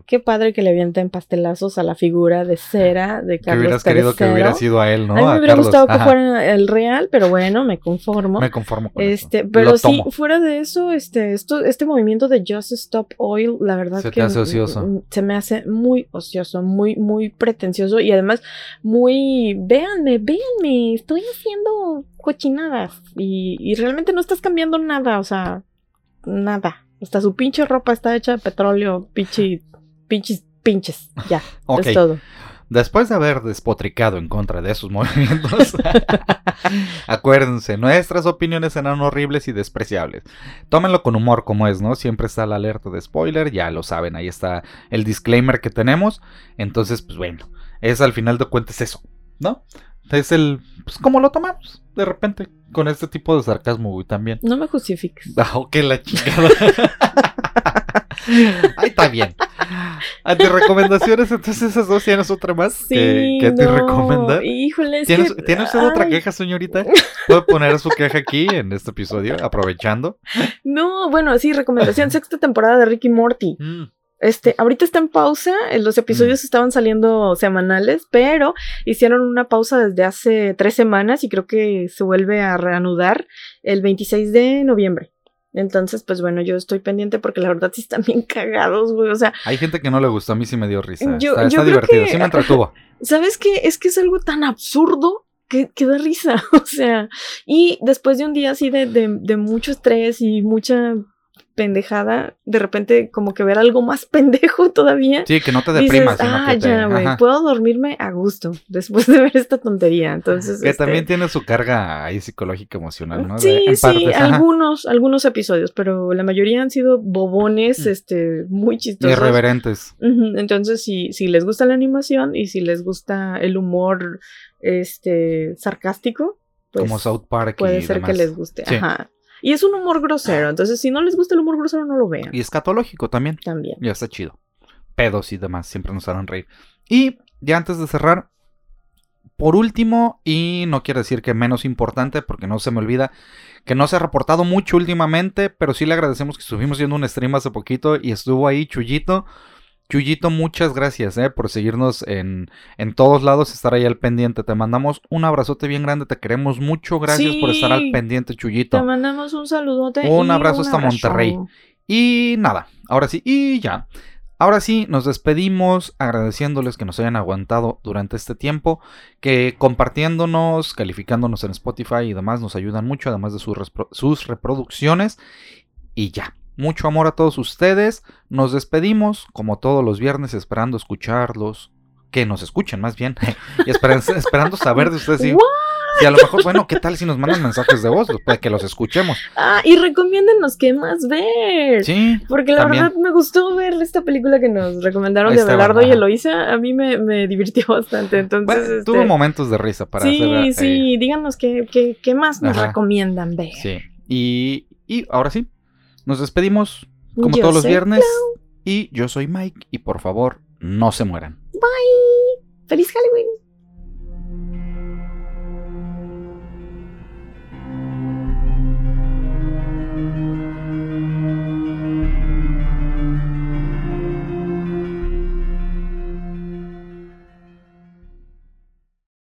Qué padre que le avienten pastelazos a la figura de cera de Carlos Que hubieras querido que hubiera sido a él, ¿no? A mí me hubiera gustado que fuera el real, pero bueno, me conformo. Me conformo con este, Pero sí, fuera de eso, este, esto, este movimiento de Just Stop Oil, la verdad se que... Te hace ocioso. Se me hace muy ocioso, muy, muy pretencioso y además muy... Véanme, véanme, estoy haciendo cochinadas y, y realmente no estás cambiando nada, o sea, nada. Hasta su pinche ropa está hecha de petróleo, pinche pinches, pinches, ya, es todo. después de haber despotricado en contra de esos movimientos, acuérdense, nuestras opiniones serán horribles y despreciables. Tómenlo con humor como es, ¿no? Siempre está la alerta de spoiler, ya lo saben, ahí está el disclaimer que tenemos. Entonces, pues bueno, es al final de cuentas eso, ¿no? Es el, pues como lo tomamos, de repente, con este tipo de sarcasmo, güey, también. No me justifiques. Ah, ok, la chingada. Ahí está bien. Ante recomendaciones, entonces esas dos tienes otra más sí, que, te recomienda. Híjole, ¿Tienes, ¿tiene usted otra queja, señorita? ¿Puedo poner su queja aquí en este episodio, aprovechando? No, bueno, sí, recomendación, sexta temporada de Ricky Morty. Mm. Este, ahorita está en pausa, eh, los episodios mm. estaban saliendo semanales, pero hicieron una pausa desde hace tres semanas y creo que se vuelve a reanudar el 26 de noviembre. Entonces, pues bueno, yo estoy pendiente porque la verdad sí están bien cagados, güey. O sea. Hay gente que no le gustó, a mí sí me dio risa. Yo, está, divertido, sí me entretuvo. ¿Sabes qué? Es que es algo tan absurdo que, que da risa. O sea, y después de un día así de, de, de mucho estrés y mucha pendejada, de repente como que ver algo más pendejo todavía. Sí, que no te deprimas. ah, ya, güey, puedo dormirme a gusto después de ver esta tontería. Entonces, que este también tiene su carga ahí psicológica emocional, ¿no? Sí, sí, algunos, algunos episodios, pero la mayoría han sido bobones, mm. este, muy chistosos. Irreverentes. Entonces, si, si les gusta la animación y si les gusta el humor, este, sarcástico, pues como South Park puede ser que les guste. Ajá. Y es un humor grosero, entonces si no les gusta el humor grosero, no lo vean. Y escatológico también. También. Ya está chido. Pedos y demás, siempre nos harán reír. Y ya antes de cerrar, por último, y no quiero decir que menos importante, porque no se me olvida, que no se ha reportado mucho últimamente, pero sí le agradecemos que estuvimos haciendo un stream hace poquito y estuvo ahí Chuyito Chuyito, muchas gracias eh, por seguirnos en, en, todos lados, estar ahí al pendiente. Te mandamos un abrazote bien grande, te queremos mucho. Gracias por estar al pendiente, Chuyito. Te mandamos un saludote. Un abrazo hasta Monterrey. Y nada, ahora sí, y ya. Ahora sí, nos despedimos agradeciéndoles que nos hayan aguantado durante este tiempo, que compartiéndonos, calificándonos en Spotify y demás nos ayudan mucho, además de sus, sus reproducciones. Y ya, mucho amor a todos ustedes. Nos despedimos, como todos los viernes, esperando escucharlos. Que nos escuchen más bien. y esperando, saber de ustedes si, y a lo mejor, bueno, ¿qué tal si nos mandan mensajes de voz? Para que los escuchemos. Ah, y recomiéndenos qué más ver. Sí. Porque la verdad me gustó ver esta película que nos recomendaron de Belardo y Eloisa. A mí me, divirtió bastante. Entonces, tuvo este, momentos de risa para sí, hacer. Sí, sí, díganos qué, qué, qué más nos recomiendan ver. Sí. Y, y ahora sí, nos despedimos como todos los viernes. Y yo soy Mike y por favor, no se mueran. Bye. Feliz Halloween.